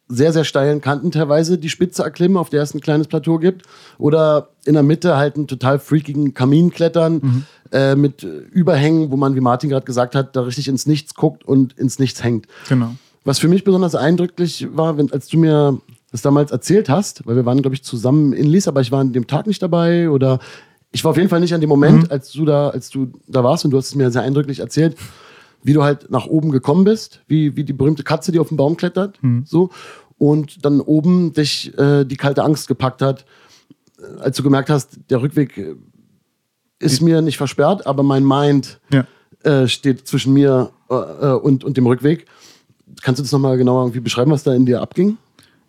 sehr, sehr steilen Kanten teilweise die Spitze erklimmen, auf der es ein kleines Plateau gibt. Oder in der Mitte halt einen total freakigen Kamin klettern äh, mit Überhängen, wo man, wie Martin gerade gesagt hat, da richtig ins Nichts guckt und ins Nichts hängt. Genau. Was für mich besonders eindrücklich war, wenn, als du mir das damals erzählt hast, weil wir waren, glaube ich, zusammen in Lies, aber ich war an dem Tag nicht dabei oder ich war auf jeden Fall nicht an dem Moment, als du da, als du da warst und du hast es mir sehr eindrücklich erzählt, wie du halt nach oben gekommen bist, wie, wie die berühmte Katze, die auf den Baum klettert, so und dann oben dich äh, die kalte Angst gepackt hat, äh, als du gemerkt hast, der Rückweg äh, ist mir nicht versperrt, aber mein Mind Ja. äh, steht zwischen mir äh, äh, und, und dem Rückweg. Kannst du das nochmal genauer irgendwie beschreiben, was da in dir abging?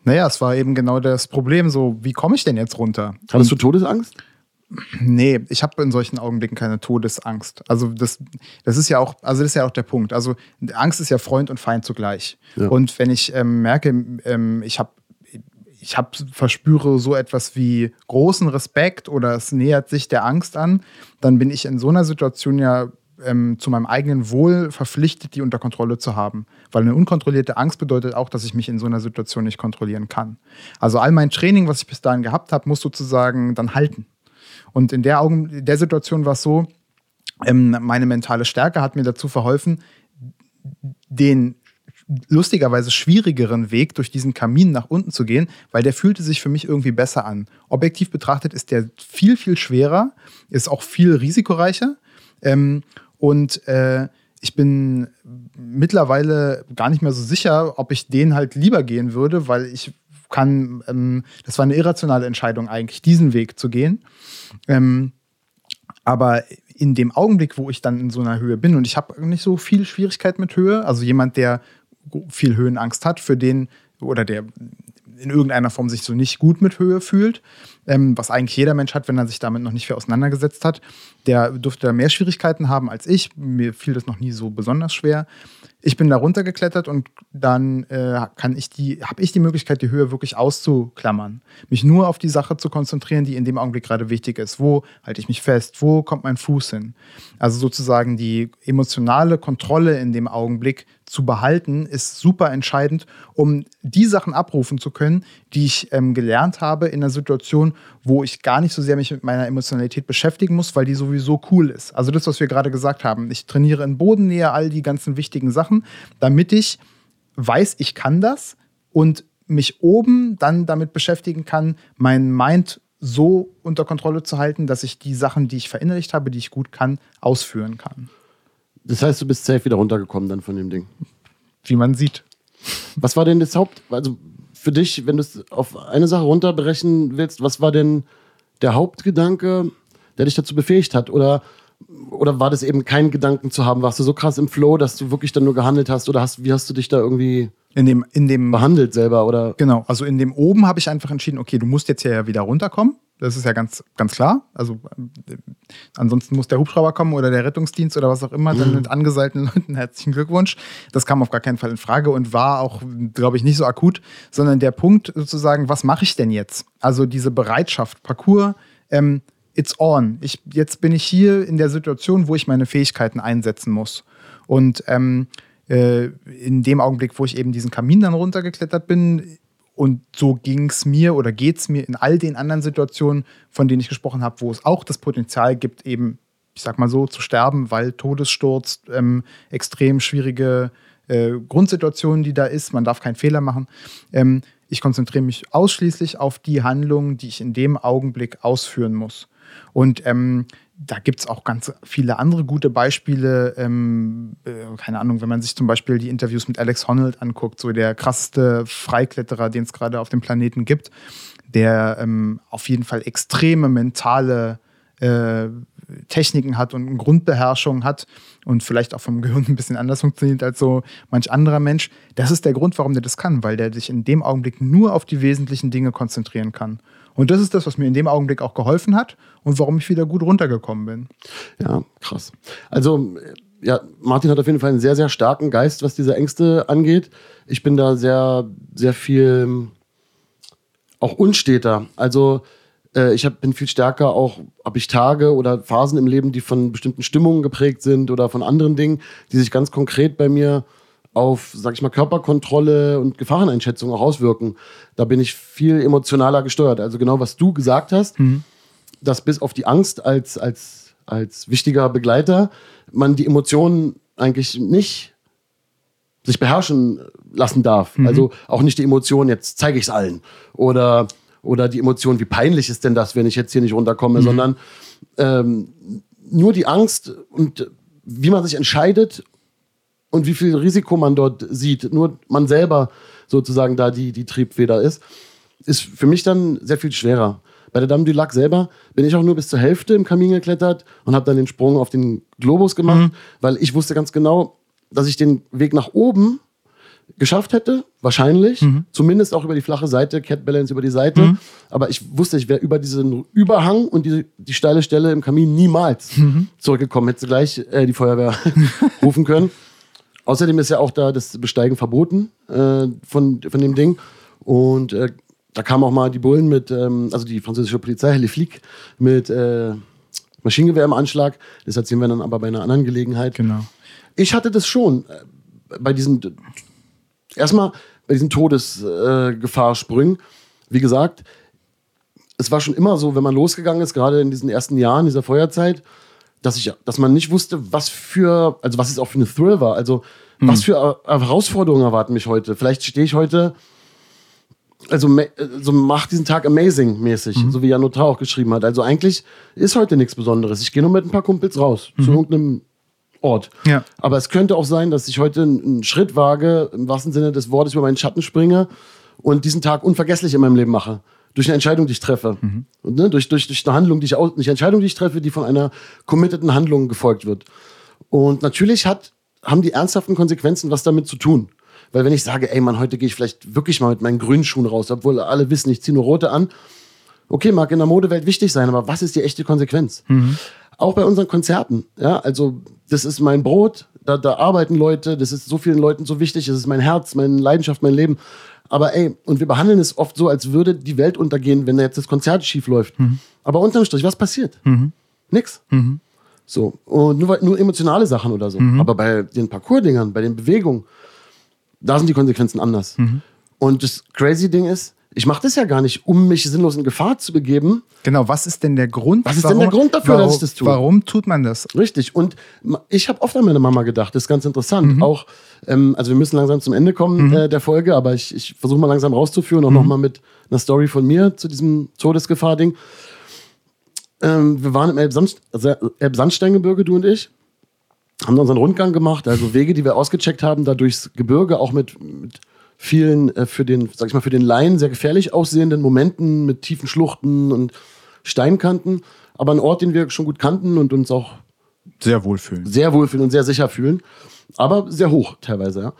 Naja, es war eben genau das Problem, so, wie komme ich denn jetzt runter? Hattest du Todesangst? Nee, ich habe in solchen Augenblicken keine Todesangst. Also das, das ist ja auch, also das ist ja auch der Punkt. Also Angst ist ja Freund und Feind zugleich. Ja. Und wenn ich ähm, merke, ähm, ich habe ich hab, verspüre so etwas wie großen Respekt oder es nähert sich der Angst an, dann bin ich in so einer Situation ja ähm, zu meinem eigenen Wohl verpflichtet, die unter Kontrolle zu haben. Weil eine unkontrollierte Angst bedeutet auch, dass ich mich in so einer Situation nicht kontrollieren kann. Also all mein Training, was ich bis dahin gehabt habe, muss sozusagen dann halten. Und in der, Augen, in der Situation war es so, ähm, meine mentale Stärke hat mir dazu verholfen, den lustigerweise schwierigeren Weg, durch diesen Kamin nach unten zu gehen, weil der fühlte sich für mich irgendwie besser an. Objektiv betrachtet ist der viel, viel schwerer, ist auch viel risikoreicher. Ähm, und äh, ich bin mittlerweile gar nicht mehr so sicher, ob ich den halt lieber gehen würde, weil ich kann, ähm, das war eine irrationale Entscheidung eigentlich, diesen Weg zu gehen. Ähm, aber in dem Augenblick, wo ich dann in so einer Höhe bin und ich habe nicht so viel Schwierigkeit mit Höhe, also jemand, der viel Höhenangst hat, für den oder der in irgendeiner Form sich so nicht gut mit Höhe fühlt, ähm, was eigentlich jeder Mensch hat, wenn er sich damit noch nicht viel auseinandergesetzt hat, der dürfte da mehr Schwierigkeiten haben als ich. Mir fiel das noch nie so besonders schwer. Ich bin da runtergeklettert und dann äh, habe ich die Möglichkeit, die Höhe wirklich auszuklammern. Mich nur auf die Sache zu konzentrieren, die in dem Augenblick gerade wichtig ist. Wo halte ich mich fest? Wo kommt mein Fuß hin? Also sozusagen die emotionale Kontrolle in dem Augenblick zu behalten, ist super entscheidend, um die Sachen abrufen zu können, die ich ähm, gelernt habe in einer Situation, wo ich gar nicht so sehr mich mit meiner Emotionalität beschäftigen muss, weil die sowieso cool ist. Also das, was wir gerade gesagt haben. Ich trainiere in Bodennähe all die ganzen wichtigen Sachen, damit ich weiß, ich kann das und mich oben dann damit beschäftigen kann, mein Mind so unter Kontrolle zu halten, dass ich die Sachen, die ich verinnerlicht habe, die ich gut kann, ausführen kann. Das heißt, du bist safe wieder runtergekommen dann von dem Ding. Wie man sieht. Was war denn das Haupt, also für dich, wenn du es auf eine Sache runterbrechen willst, was war denn der Hauptgedanke, der dich dazu befähigt hat? Oder, oder war das eben kein Gedanken zu haben? Warst du so krass im Flow, dass du wirklich dann nur gehandelt hast? Oder hast, wie hast du dich da irgendwie in dem, in dem behandelt selber? Oder? Genau, also in dem oben habe ich einfach entschieden, okay, du musst jetzt hier ja wieder runterkommen. Das ist ja ganz, ganz klar. Also äh, ansonsten muss der Hubschrauber kommen oder der Rettungsdienst oder was auch immer, dann mhm. mit angeseilten Leuten herzlichen Glückwunsch. Das kam auf gar keinen Fall in Frage und war auch, glaube ich, nicht so akut, sondern der Punkt sozusagen, was mache ich denn jetzt? Also diese Bereitschaft, Parcours, ähm, it's on. Ich, jetzt bin ich hier in der Situation, wo ich meine Fähigkeiten einsetzen muss. Und ähm, äh, in dem Augenblick, wo ich eben diesen Kamin dann runtergeklettert bin, und so ging es mir oder geht es mir in all den anderen Situationen, von denen ich gesprochen habe, wo es auch das Potenzial gibt, eben, ich sag mal so, zu sterben, weil Todessturz, ähm, extrem schwierige äh, Grundsituation, die da ist, man darf keinen Fehler machen. Ähm, ich konzentriere mich ausschließlich auf die Handlungen, die ich in dem Augenblick ausführen muss. Und ähm, da gibt es auch ganz viele andere gute Beispiele. Ähm, äh, keine Ahnung, wenn man sich zum Beispiel die Interviews mit Alex Honnold anguckt, so der krasseste Freikletterer, den es gerade auf dem Planeten gibt, der ähm, auf jeden Fall extreme mentale äh, Techniken hat und eine Grundbeherrschung hat und vielleicht auch vom Gehirn ein bisschen anders funktioniert als so manch anderer Mensch. Das ist der Grund, warum der das kann, weil der sich in dem Augenblick nur auf die wesentlichen Dinge konzentrieren kann. Und das ist das, was mir in dem Augenblick auch geholfen hat und warum ich wieder gut runtergekommen bin. Ja, krass. Also, ja, Martin hat auf jeden Fall einen sehr, sehr starken Geist, was diese Ängste angeht. Ich bin da sehr, sehr viel auch unsteter. Also, äh, ich hab, bin viel stärker auch, habe ich Tage oder Phasen im Leben, die von bestimmten Stimmungen geprägt sind oder von anderen Dingen, die sich ganz konkret bei mir auf, sag ich mal, Körperkontrolle und Gefahreneinschätzung auch auswirken. Da bin ich viel emotionaler gesteuert. Also genau, was du gesagt hast, mhm. dass bis auf die Angst als, als, als wichtiger Begleiter man die Emotionen eigentlich nicht sich beherrschen lassen darf. Mhm. Also auch nicht die Emotionen, jetzt zeige ich es allen. Oder, oder die Emotionen, wie peinlich ist denn das, wenn ich jetzt hier nicht runterkomme, mhm. sondern ähm, nur die Angst und wie man sich entscheidet und wie viel Risiko man dort sieht, nur man selber sozusagen da die, die Triebfeder ist, ist für mich dann sehr viel schwerer. Bei der Dame du Lac selber bin ich auch nur bis zur Hälfte im Kamin geklettert und habe dann den Sprung auf den Globus gemacht, mhm. weil ich wusste ganz genau, dass ich den Weg nach oben geschafft hätte, wahrscheinlich. Mhm. Zumindest auch über die flache Seite, Cat Balance über die Seite. Mhm. Aber ich wusste, ich wäre über diesen Überhang und die, die steile Stelle im Kamin niemals mhm. zurückgekommen. Hätte gleich äh, die Feuerwehr rufen können. Außerdem ist ja auch da das Besteigen verboten äh, von, von dem Ding. Und äh, da kamen auch mal die Bullen mit, ähm, also die französische Polizei, Le Flic, mit äh, Maschinengewehr im Anschlag. Das erzählen wir dann aber bei einer anderen Gelegenheit. Genau. Ich hatte das schon äh, bei diesen, erstmal bei diesen Todesgefahrsprüngen. Wie gesagt, es war schon immer so, wenn man losgegangen ist, gerade in diesen ersten Jahren dieser Feuerzeit, dass ich, dass man nicht wusste, was für, also was es auch für eine Thrill war. Also Was für äh, Herausforderungen erwarten mich heute? Vielleicht stehe ich heute, also so mach diesen Tag amazing mäßig, so wie Jan Notar auch geschrieben hat. Also eigentlich ist heute nichts Besonderes. Ich gehe nur mit ein paar Kumpels raus zu irgendeinem Ort. Ja. Aber es könnte auch sein, dass ich heute einen einen Schritt wage, im wahrsten Sinne des Wortes über meinen Schatten springe und diesen Tag unvergesslich in meinem Leben mache. Durch eine Entscheidung, die ich treffe. Und, ne, durch, durch, durch eine Handlung, die ich aus, nicht Entscheidung, die ich treffe, die von einer committeden Handlung gefolgt wird. Und natürlich hat, haben die ernsthaften Konsequenzen was damit zu tun. Weil wenn ich sage, ey Mann, heute gehe ich vielleicht wirklich mal mit meinen grünen Schuhen raus, obwohl alle wissen, ich ziehe nur rote an. Okay, mag in der Modewelt wichtig sein, aber was ist die echte Konsequenz? Auch bei unseren Konzerten. Ja, also das ist mein Brot, da, da arbeiten Leute, das ist so vielen Leuten so wichtig, das ist mein Herz, meine Leidenschaft, mein Leben. Aber ey, und wir behandeln es oft so, als würde die Welt untergehen, wenn da jetzt das Konzert schief läuft. Aber unterm Strich, was passiert? Nix. So. Und nur, nur emotionale Sachen oder so. Aber bei den Parcours-Dingern, bei den Bewegungen, da sind die Konsequenzen anders. Und das crazy Ding ist, ich mache das ja gar nicht, um mich sinnlos in Gefahr zu begeben. Genau, was ist denn der Grund? Was ist denn der Grund dafür, warum, dass ich das tue? Warum tut man das? Richtig. Und ich habe oft an meine Mama gedacht. Das ist ganz interessant. Mhm. Auch, ähm, also wir müssen langsam zum Ende kommen äh, der Folge, aber ich, ich versuche mal langsam rauszuführen, auch Mhm. noch mal mit einer Story von mir zu diesem Todesgefahr-Ding. Ähm, wir waren im also Elbsandsteingebirge, du und ich, haben unseren Rundgang gemacht, also Wege, die wir ausgecheckt haben, da durchs Gebirge, auch mit, mit vielen, äh, für den, sag ich mal, für den Laien sehr gefährlich aussehenden Momenten mit tiefen Schluchten und Steinkanten. Aber ein Ort, den wir schon gut kannten und uns auch Sehr wohlfühlen. sehr wohlfühlen und sehr sicher fühlen. Aber sehr hoch teilweise, ja.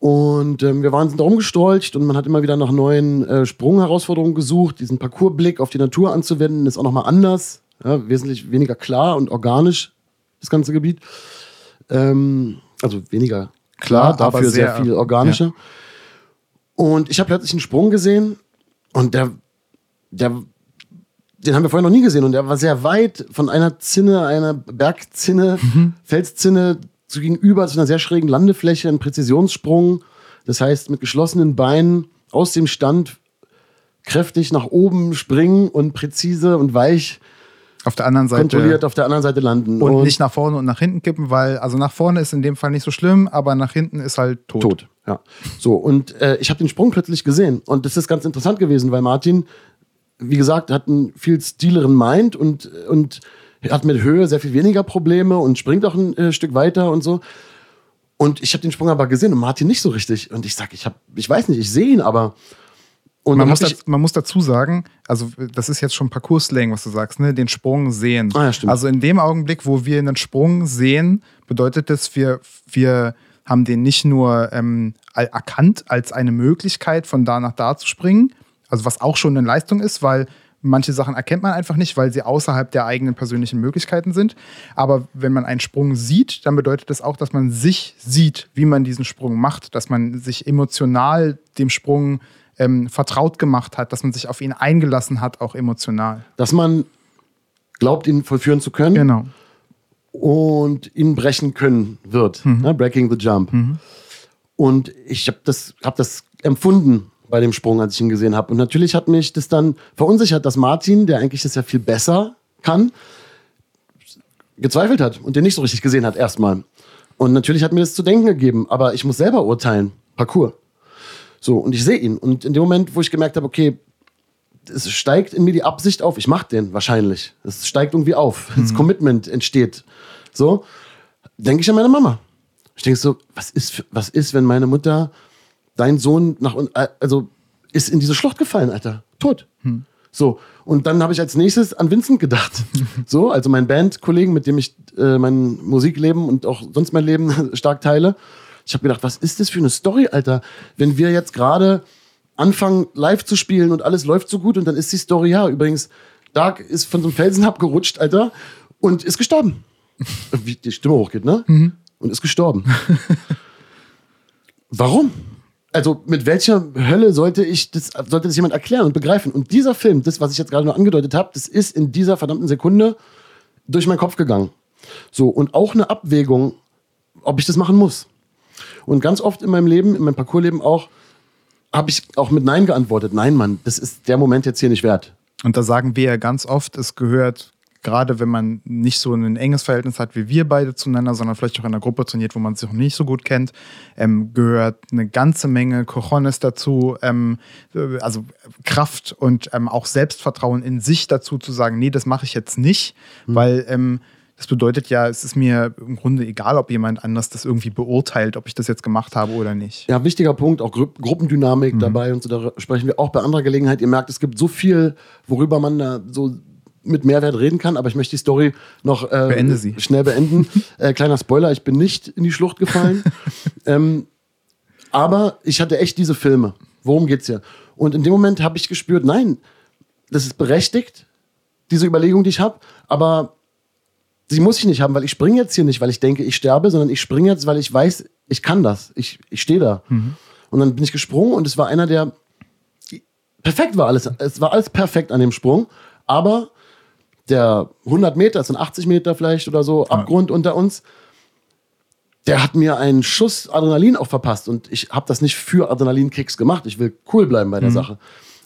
Und ähm, wir waren sind da rumgestrolcht und man hat immer wieder nach neuen äh, Sprungherausforderungen gesucht. Diesen Parcoursblick auf die Natur anzuwenden, ist auch nochmal anders. Ja, wesentlich weniger klar und organisch, das ganze Gebiet. Ähm, also weniger klar, Klar, dafür sehr, sehr- viel organischer. Und ich habe plötzlich einen Sprung gesehen und der, der, den haben wir vorher noch nie gesehen und der war sehr weit von einer Zinne, einer Bergzinne, Felszinne zu gegenüber zu einer sehr schrägen Landefläche, ein Präzisionssprung. Das heißt, mit geschlossenen Beinen aus dem Stand kräftig nach oben springen und präzise und weich Auf der anderen Seite. kontrolliert auf der anderen Seite landen. und, nicht nach vorne und nach hinten kippen, weil, also nach vorne ist in dem Fall nicht so schlimm, aber nach hinten ist halt tot. tot. Ja. So, und äh, ich habe den Sprung plötzlich gesehen. Und das ist ganz interessant gewesen, weil Martin, wie gesagt, hat einen viel stileren Mind und, und hat mit Höhe sehr viel weniger Probleme und springt auch ein äh, Stück weiter und so. Und ich habe den Sprung aber gesehen und Martin nicht so richtig. Und ich sag, ich, hab, ich weiß nicht, ich sehe ihn, aber. Und Man muss, daz- man muss dazu sagen, also das ist jetzt schon Parcours-Slang, was du sagst, ne? den Sprung sehen. Ah, ja, stimmt. Also in dem Augenblick, wo wir einen Sprung sehen, bedeutet das, wir, wir haben den nicht nur ähm, erkannt als eine Möglichkeit, von da nach da zu springen, also was auch schon eine Leistung ist, weil manche Sachen erkennt man einfach nicht, weil sie außerhalb der eigenen persönlichen Möglichkeiten sind. Aber wenn man einen Sprung sieht, dann bedeutet das auch, dass man sich sieht, wie man diesen Sprung macht, dass man sich emotional dem Sprung ähm, vertraut gemacht hat, dass man sich auf ihn eingelassen hat, auch emotional. dass man glaubt, ihn vollführen zu können. Genau. und ihn brechen können wird. Ne? Breaking the Jump. Und ich habe das, hab das empfunden bei dem Sprung, als ich ihn gesehen habe. Und natürlich hat mich das dann verunsichert, dass Martin, der eigentlich das ja viel besser kann, gezweifelt hat und den nicht so richtig gesehen hat erstmal. Und natürlich hat mir das zu denken gegeben, aber ich muss selber urteilen. Parcours. So, und ich sehe ihn. Und in dem Moment, wo ich gemerkt habe, okay, es steigt in mir die Absicht auf, ich mache den wahrscheinlich. Es steigt irgendwie auf. Das Commitment entsteht. So, denke ich an meine Mama. Ich denke so, was ist, was ist, wenn meine Mutter, dein Sohn nach äh, also ist in diese Schlucht gefallen, Alter. Tot. So, und dann habe ich als nächstes an Vincent gedacht. so, also mein Bandkollegen, mit dem ich äh, mein Musikleben und auch sonst mein Leben stark teile. Ich habe gedacht, was ist das für eine Story, Alter? Wenn wir jetzt gerade anfangen, live zu spielen und alles läuft so gut und dann ist die Story, ja, übrigens, Dark ist von so einem Felsen abgerutscht, Alter, und ist gestorben. Wie die Stimme hochgeht, ne? Und ist gestorben. Warum? Also mit welcher Hölle sollte ich das, sollte das jemand erklären und begreifen? Und dieser Film, das, was ich jetzt gerade nur angedeutet habe, das ist in dieser verdammten Sekunde durch meinen Kopf gegangen. So, und auch eine Abwägung, ob ich das machen muss. Und ganz oft in meinem Leben, in meinem Parcoursleben auch, habe ich auch mit Nein geantwortet. Nein, Mann, das ist der Moment jetzt hier nicht wert. Und da sagen wir ja ganz oft, es gehört gerade wenn man nicht so ein enges Verhältnis hat wie wir beide zueinander, sondern vielleicht auch in einer Gruppe trainiert, wo man sich noch nicht so gut kennt, ähm, gehört eine ganze Menge Cojones dazu, ähm, äh, also Kraft und ähm, auch Selbstvertrauen in sich dazu zu sagen, nee, das mache ich jetzt nicht, mhm. weil ähm, das bedeutet ja, es ist mir im Grunde egal, ob jemand anders das irgendwie beurteilt, ob ich das jetzt gemacht habe oder nicht. Ja, wichtiger Punkt, auch Gru Gruppendynamik mhm. dabei und so, da sprechen wir auch bei anderer Gelegenheit. Ihr merkt, es gibt so viel, worüber man da so mit Mehrwert reden kann, aber ich möchte die Story noch äh, Beende schnell beenden. äh, kleiner Spoiler, ich bin nicht in die Schlucht gefallen. ähm, aber ich hatte echt diese Filme. Worum geht's hier? Und in dem Moment habe ich gespürt, nein, das ist berechtigt, diese Überlegung, die ich habe, aber sie muss ich nicht haben, weil ich springe jetzt hier nicht, weil ich denke, ich sterbe, sondern ich springe jetzt, weil ich weiß, ich kann das. Ich, ich stehe da. Mhm. Und dann bin ich gesprungen und es war einer, der perfekt war alles. Es war alles perfekt an dem Sprung, aber der 100 Meter, das sind 80 Meter vielleicht oder so, Abgrund ja. unter uns, der hat mir einen Schuss Adrenalin auch verpasst und ich habe das nicht für Adrenalinkicks gemacht. Ich will cool bleiben bei der mhm. Sache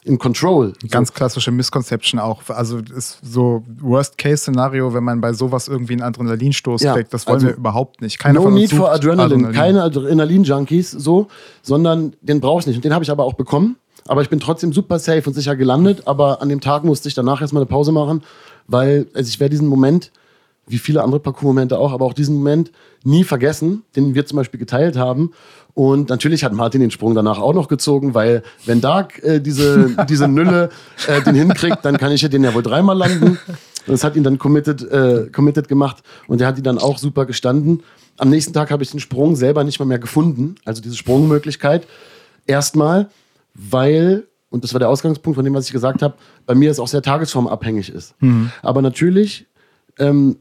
in Control. Ganz so. klassische Misconception auch. Also ist so Worst-Case-Szenario, wenn man bei sowas irgendwie einen Adrenalinstoß ja, kriegt. Das wollen also wir überhaupt nicht. Keiner no need for Adrenaline. Adrenalin. Keine Adrenalin-Junkies so, sondern den brauche ich nicht. Und den habe ich aber auch bekommen. Aber ich bin trotzdem super safe und sicher gelandet. Aber an dem Tag musste ich danach erstmal eine Pause machen, weil also ich werde diesen Moment, wie viele andere Parcours-Momente auch, aber auch diesen Moment nie vergessen, den wir zum Beispiel geteilt haben. Und natürlich hat Martin den Sprung danach auch noch gezogen, weil wenn Dark äh, diese, diese Nülle äh, den hinkriegt, dann kann ich ja den ja wohl dreimal landen. Das hat ihn dann committed, äh, committed gemacht und der hat ihn dann auch super gestanden. Am nächsten Tag habe ich den Sprung selber nicht mal mehr gefunden, also diese Sprungmöglichkeit. Erstmal, weil, und das war der Ausgangspunkt von dem, was ich gesagt habe, bei mir es auch sehr tagesformabhängig ist. Mhm. Aber natürlich ähm,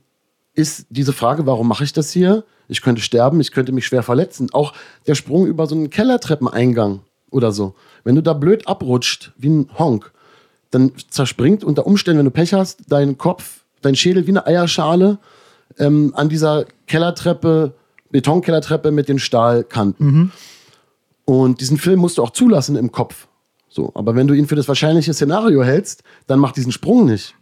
ist diese Frage, warum mache ich das hier? Ich könnte sterben, ich könnte mich schwer verletzen. Auch der Sprung über so einen Kellertreppeneingang oder so. Wenn du da blöd abrutscht, wie ein Honk, dann zerspringt unter Umständen, wenn du Pech hast, dein Kopf, dein Schädel wie eine Eierschale ähm, an dieser Kellertreppe, Betonkellertreppe mit den Stahlkanten. Mhm. Und diesen Film musst du auch zulassen im Kopf. So, aber wenn du ihn für das wahrscheinliche Szenario hältst, dann mach diesen Sprung nicht.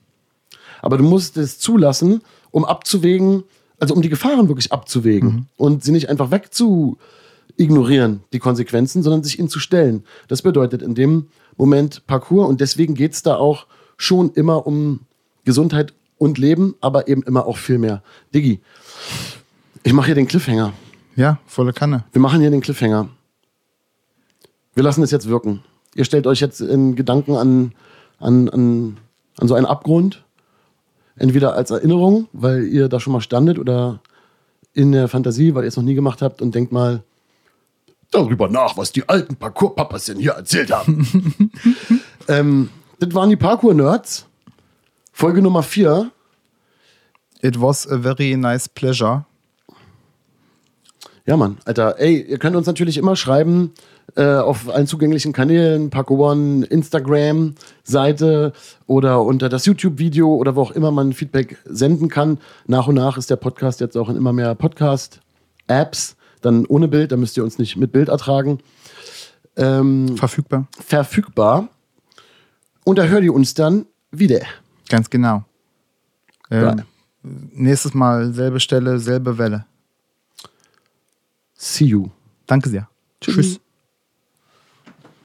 Aber du musst es zulassen, um abzuwägen, also um die Gefahren wirklich abzuwägen mhm. und sie nicht einfach weg zu ignorieren, die Konsequenzen, sondern sich ihnen zu stellen. Das bedeutet in dem Moment Parcours und deswegen geht es da auch schon immer um Gesundheit und Leben, aber eben immer auch viel mehr. Diggi, ich mache hier den Cliffhanger. Ja, volle Kanne. Wir machen hier den Cliffhanger. Wir lassen es jetzt wirken. Ihr stellt euch jetzt in Gedanken an, an, an, an so einen Abgrund Entweder als Erinnerung, weil ihr da schon mal standet, oder in der Fantasie, weil ihr es noch nie gemacht habt und denkt mal darüber nach, was die alten Parkour-Papas denn hier erzählt haben. ähm, das waren die Parkour-Nerds. Folge Nummer 4. It was a very nice pleasure. Ja, Mann, Alter, ey, ihr könnt uns natürlich immer schreiben, äh, auf allen zugänglichen Kanälen, Paco One, Instagram, Seite oder unter das YouTube-Video oder wo auch immer man Feedback senden kann. Nach und nach ist der Podcast jetzt auch in immer mehr Podcast-Apps, dann ohne Bild, da müsst ihr uns nicht mit Bild ertragen. Ähm, verfügbar. Verfügbar. Und da hört ihr uns dann wieder. Ganz genau. Ähm, nächstes Mal selbe Stelle, selbe Welle. See you. Danke sehr. Tschüss. Tschüss.